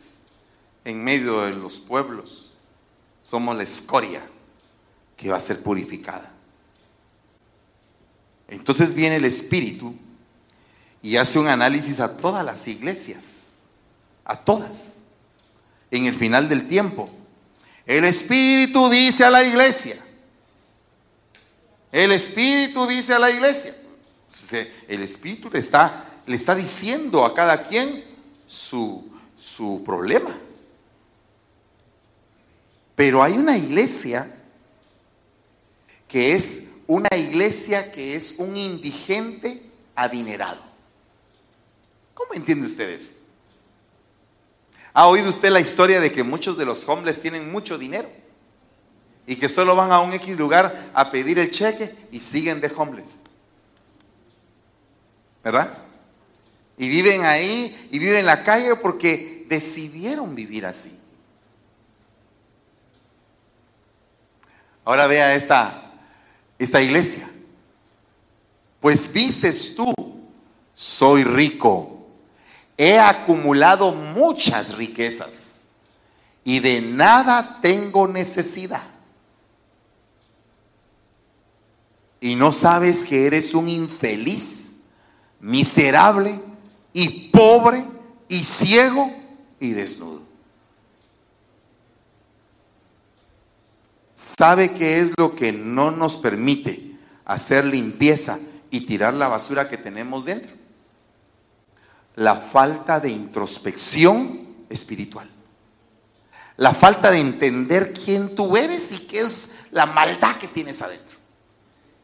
en medio de los pueblos. Somos la escoria que va a ser purificada. Entonces viene el Espíritu y hace un análisis a todas las iglesias, a todas, en el final del tiempo. El Espíritu dice a la iglesia, el Espíritu dice a la iglesia, el Espíritu le está, le está diciendo a cada quien su, su problema. Pero hay una iglesia que es una iglesia que es un indigente adinerado. ¿Cómo entiende usted eso? ¿Ha oído usted la historia de que muchos de los hombres tienen mucho dinero? Y que solo van a un X lugar a pedir el cheque y siguen de homeless. ¿Verdad? Y viven ahí y viven en la calle porque decidieron vivir así. Ahora vea esta, esta iglesia. Pues dices tú, soy rico, he acumulado muchas riquezas y de nada tengo necesidad. Y no sabes que eres un infeliz, miserable y pobre y ciego y desnudo. ¿Sabe qué es lo que no nos permite hacer limpieza y tirar la basura que tenemos dentro? La falta de introspección espiritual. La falta de entender quién tú eres y qué es la maldad que tienes adentro.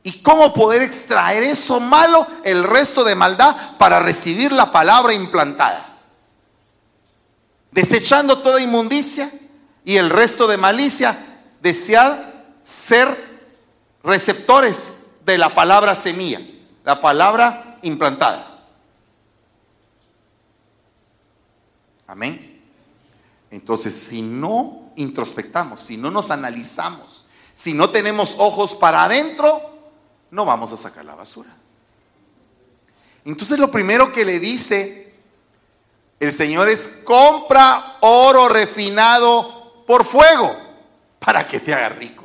Y cómo poder extraer eso malo, el resto de maldad, para recibir la palabra implantada. Desechando toda inmundicia y el resto de malicia desead ser receptores de la palabra semilla, la palabra implantada. Amén. Entonces, si no introspectamos, si no nos analizamos, si no tenemos ojos para adentro, no vamos a sacar la basura. Entonces lo primero que le dice el Señor es, compra oro refinado por fuego para que te haga rico.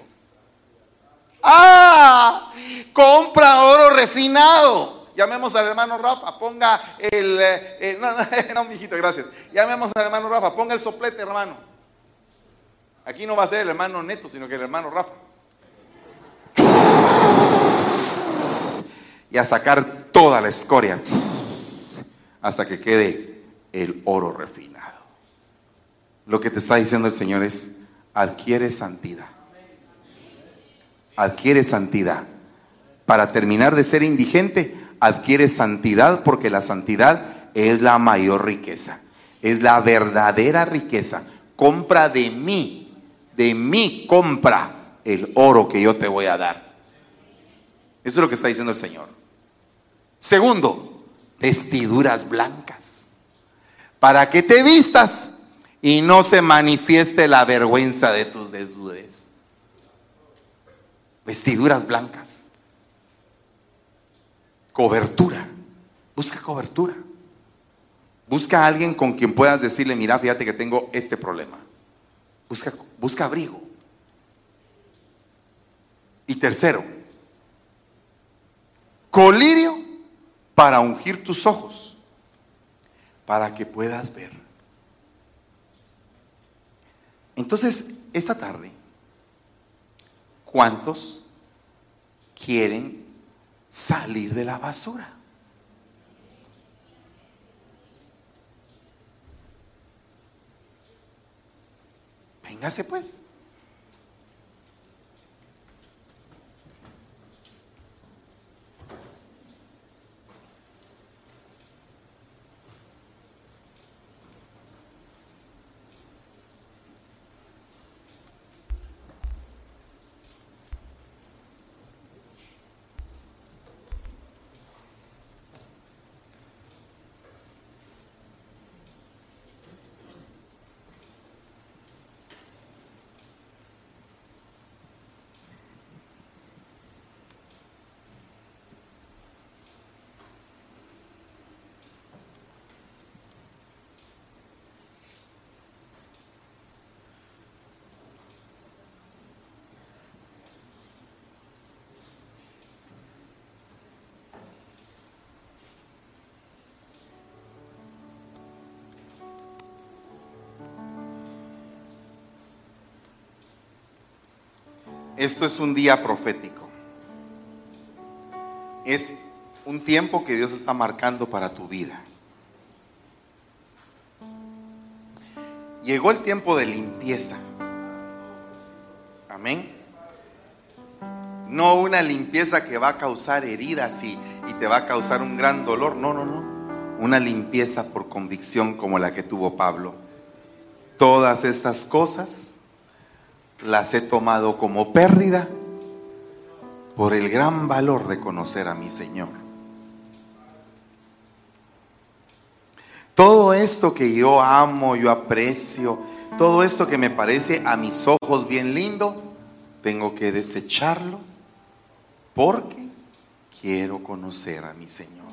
Ah, compra oro refinado. Llamemos al hermano Rafa, ponga el... Eh, no, no, no, mijito, gracias. Llamemos al hermano Rafa, ponga el soplete, hermano. Aquí no va a ser el hermano Neto, sino que el hermano Rafa. Y a sacar toda la escoria hasta que quede el oro refinado. Lo que te está diciendo el Señor es, adquiere santidad. Adquiere santidad. Para terminar de ser indigente, adquiere santidad porque la santidad es la mayor riqueza. Es la verdadera riqueza. Compra de mí, de mí compra el oro que yo te voy a dar. Eso es lo que está diciendo el Señor. Segundo, vestiduras blancas. Para que te vistas y no se manifieste la vergüenza de tus desnudez. Vestiduras blancas. Cobertura. Busca cobertura. Busca a alguien con quien puedas decirle, mira, fíjate que tengo este problema. Busca, busca abrigo. Y tercero, colirio para ungir tus ojos, para que puedas ver. Entonces, esta tarde, ¿cuántos quieren salir de la basura? Véngase pues. Esto es un día profético. Es un tiempo que Dios está marcando para tu vida. Llegó el tiempo de limpieza. Amén. No una limpieza que va a causar heridas y, y, te va a causar un gran dolor. No, no, no. Una limpieza por convicción como la que tuvo Pablo. Todas estas cosas las he tomado como pérdida por el gran valor de conocer a mi Señor. Todo esto que yo amo, yo aprecio, todo esto que me parece a mis ojos bien lindo, tengo que desecharlo porque quiero conocer a mi Señor.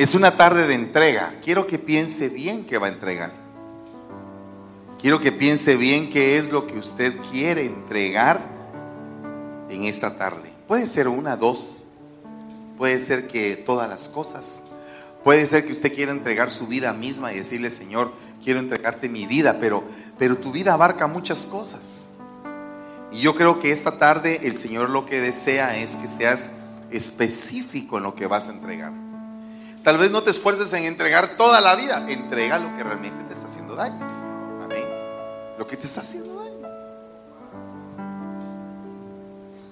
Es una tarde de entrega. Quiero que piense bien que va a entregar. Quiero que piense bien qué es lo que usted quiere entregar en esta tarde. Puede ser una, dos. Puede ser que todas las cosas. Puede ser que usted quiera entregar su vida misma y decirle, Señor, quiero entregarte mi vida, pero, pero tu vida abarca muchas cosas. Y yo creo que esta tarde el Señor lo que desea es que seas específico en lo que vas a entregar. Tal vez no te esfuerces en entregar toda la vida, entrega lo que realmente te está haciendo daño. Amén. Lo que te está haciendo daño.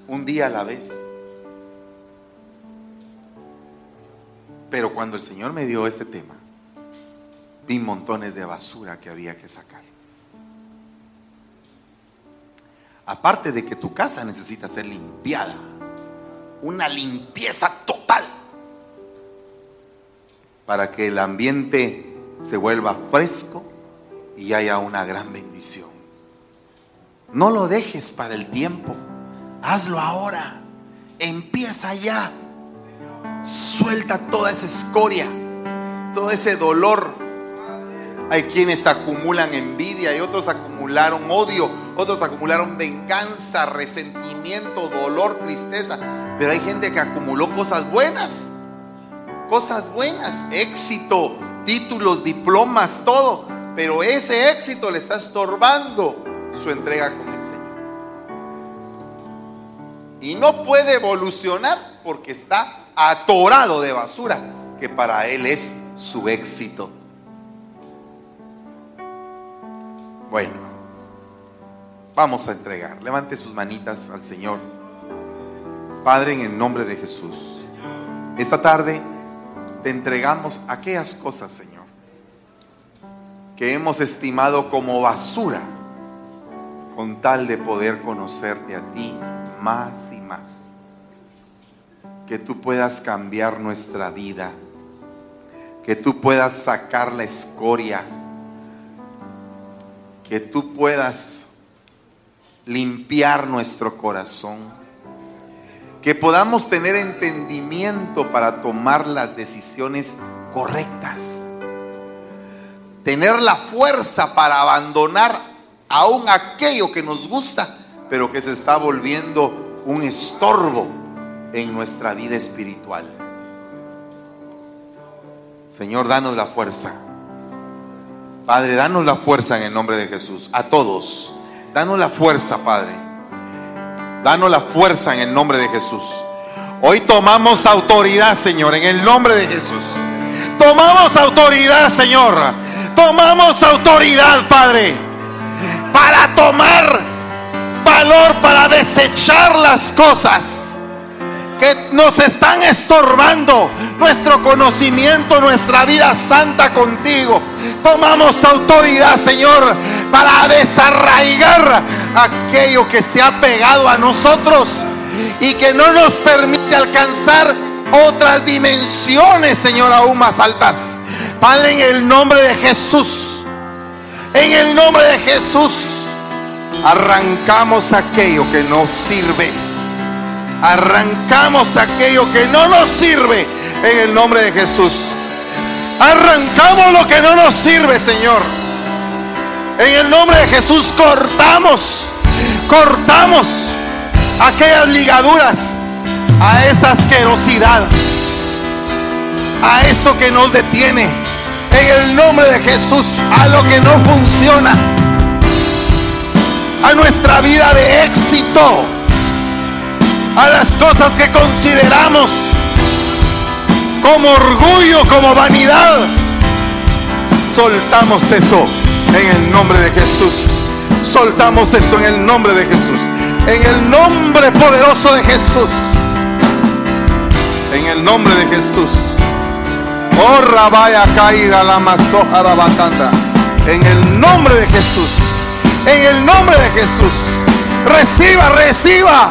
Un día a la vez. Pero cuando el Señor me dio este tema, vi montones de basura que había que sacar. Aparte de que tu casa necesita ser limpiada, una limpieza total, para que el ambiente se vuelva fresco y haya una gran bendición. No lo dejes para el tiempo, hazlo ahora, empieza ya, suelta toda esa escoria, todo ese dolor. Hay quienes acumulan envidia y otros acumularon odio, otros acumularon venganza, resentimiento, dolor, tristeza. Pero hay gente que acumuló cosas buenas, cosas buenas, éxito, títulos, diplomas, todo. Pero ese éxito le está estorbando su entrega con el Señor. Y no puede evolucionar porque está atorado de basura, que para él es su éxito. Bueno, vamos a entregar. Levante sus manitas al Señor. Padre, en el nombre de Jesús. Esta tarde entregamos aquellas cosas, Señor, que hemos estimado como basura, con tal de poder conocerte a ti más y más. Que tú puedas cambiar nuestra vida, que tú puedas sacar la escoria que tú puedas limpiar nuestro corazón, que podamos tener entendimiento para tomar las decisiones correctas, tener la fuerza para abandonar aún aquello que nos gusta, pero que se está volviendo un estorbo en nuestra vida espiritual. Señor, danos la fuerza Padre, danos la fuerza en el nombre de Jesús. A todos. Danos la fuerza, Padre. Danos la fuerza en el nombre de Jesús. Hoy tomamos autoridad, Señor, en el nombre de Jesús. Tomamos autoridad, Señor. Tomamos autoridad, Padre. Para tomar valor, para desechar las cosas que nos están estorbando nuestro conocimiento, nuestra vida santa contigo. Tomamos autoridad, Señor, para desarraigar aquello que se ha pegado a nosotros y que no nos permite alcanzar otras dimensiones, Señor, aún más altas. Padre, en el nombre de Jesús, en el nombre de Jesús, arrancamos aquello que nos sirve. Arrancamos aquello que no nos sirve en el nombre de Jesús. Arrancamos lo que no nos sirve, Señor. En el nombre de Jesús cortamos, cortamos aquellas ligaduras a esa asquerosidad, a eso que nos detiene. En el nombre de Jesús, a lo que no funciona. a nuestra vida de éxito, a las cosas que consideramos como orgullo, como vanidad. Soltamos eso en el nombre de Jesús. Soltamos eso en el nombre de Jesús. En el nombre poderoso de Jesús. En el nombre de Jesús. Oh, rabaya caída la masoja batanda. En el nombre de Jesús. En el nombre de Jesús. Reciba, reciba.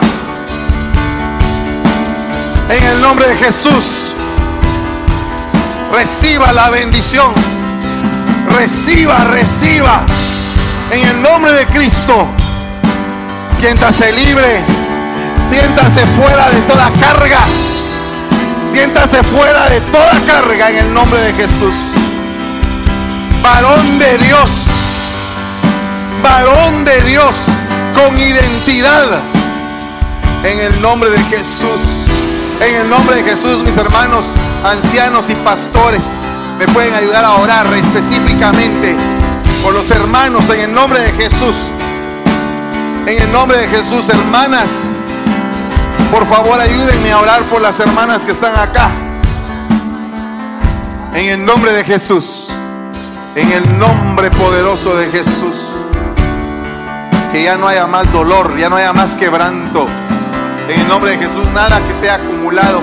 En el nombre de Jesús. Reciba la bendición. Reciba, reciba. En el nombre de Cristo. Siéntase libre. Siéntase fuera de toda carga. Siéntase fuera de toda carga en el nombre de Jesús. Varón de Dios. Varón de Dios con identidad. En el nombre de Jesús. En el nombre de Jesús, mis hermanos, ancianos y pastores, me pueden ayudar a orar específicamente por los hermanos en el nombre de Jesús. En el nombre de Jesús, hermanas, por favor ayúdenme a orar por las hermanas que están acá. En el nombre de Jesús. En el nombre poderoso de Jesús. Que ya no haya más dolor, ya no haya más quebranto. En el nombre de Jesús, nada que sea acumulado.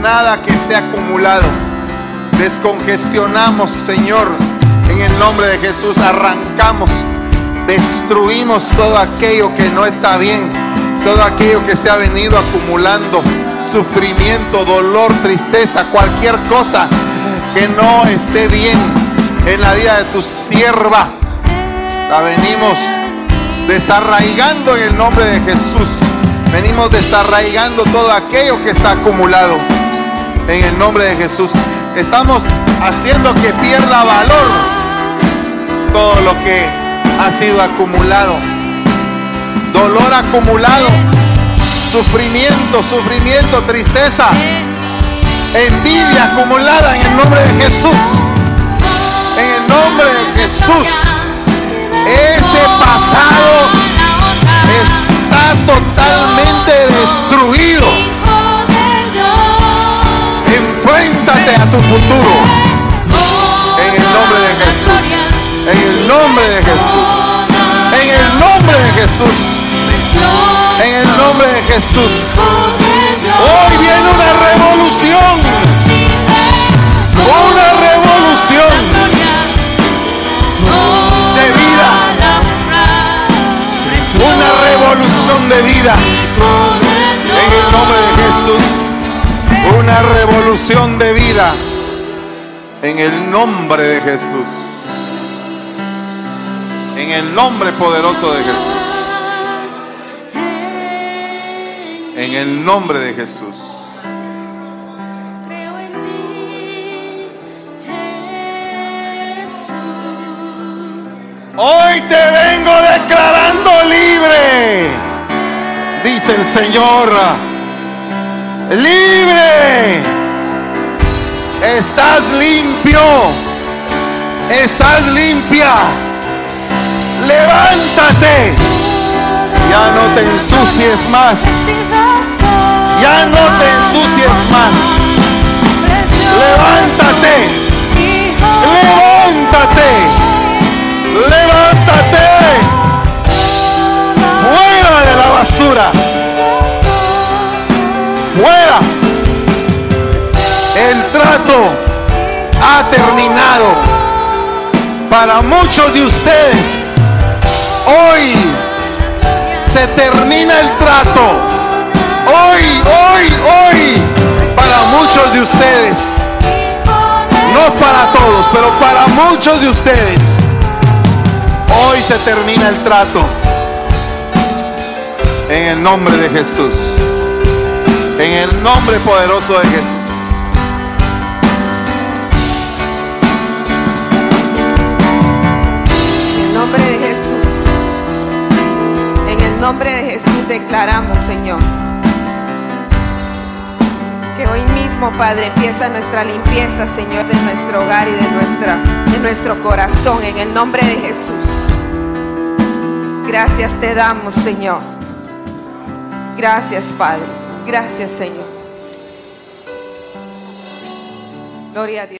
Nada que esté acumulado. Descongestionamos, Señor. En el nombre de Jesús, arrancamos. Destruimos todo aquello que no está bien. Todo aquello que se ha venido acumulando. Sufrimiento, dolor, tristeza, cualquier cosa que no esté bien en la vida de tu sierva. La venimos desarraigando en el nombre de Jesús. Venimos desarraigando todo aquello que está acumulado en el nombre de Jesús. Estamos haciendo que pierda valor todo lo que ha sido acumulado. Dolor acumulado, sufrimiento, sufrimiento, tristeza, envidia acumulada en el nombre de Jesús. En el nombre de Jesús. Ese pasado totalmente destruido. Enfréntate a tu futuro. En el nombre de Jesús. En el nombre de Jesús. En el nombre de Jesús. En el nombre de Jesús. Hoy viene una revolución. De vida. En el nombre de Jesús. Una revolución de vida. En el nombre de Jesús. En el nombre poderoso de Jesús. En el nombre de Jesús. Hoy te vengo declarando libre, el Señor. Libre. Estás limpio. Estás limpia. Levántate. Ya no te ensucies más. Ya no te ensucies más. Levántate. Levántate. Levántate. Fuera de la basura. El trato ha terminado. Para muchos de ustedes, hoy se termina el trato. Hoy, hoy, hoy, para muchos de ustedes. No para todos, pero para muchos de ustedes. Hoy se termina el trato. En el nombre de Jesús. En el nombre poderoso de Jesús.
Nombre de Jesús declaramos, Señor, que hoy mismo, Padre, empieza nuestra limpieza, Señor, de nuestro hogar y de, nuestra, de nuestro corazón. En el nombre de Jesús. Gracias te damos, Señor. Gracias, Padre. Gracias, Señor. Gloria a Dios.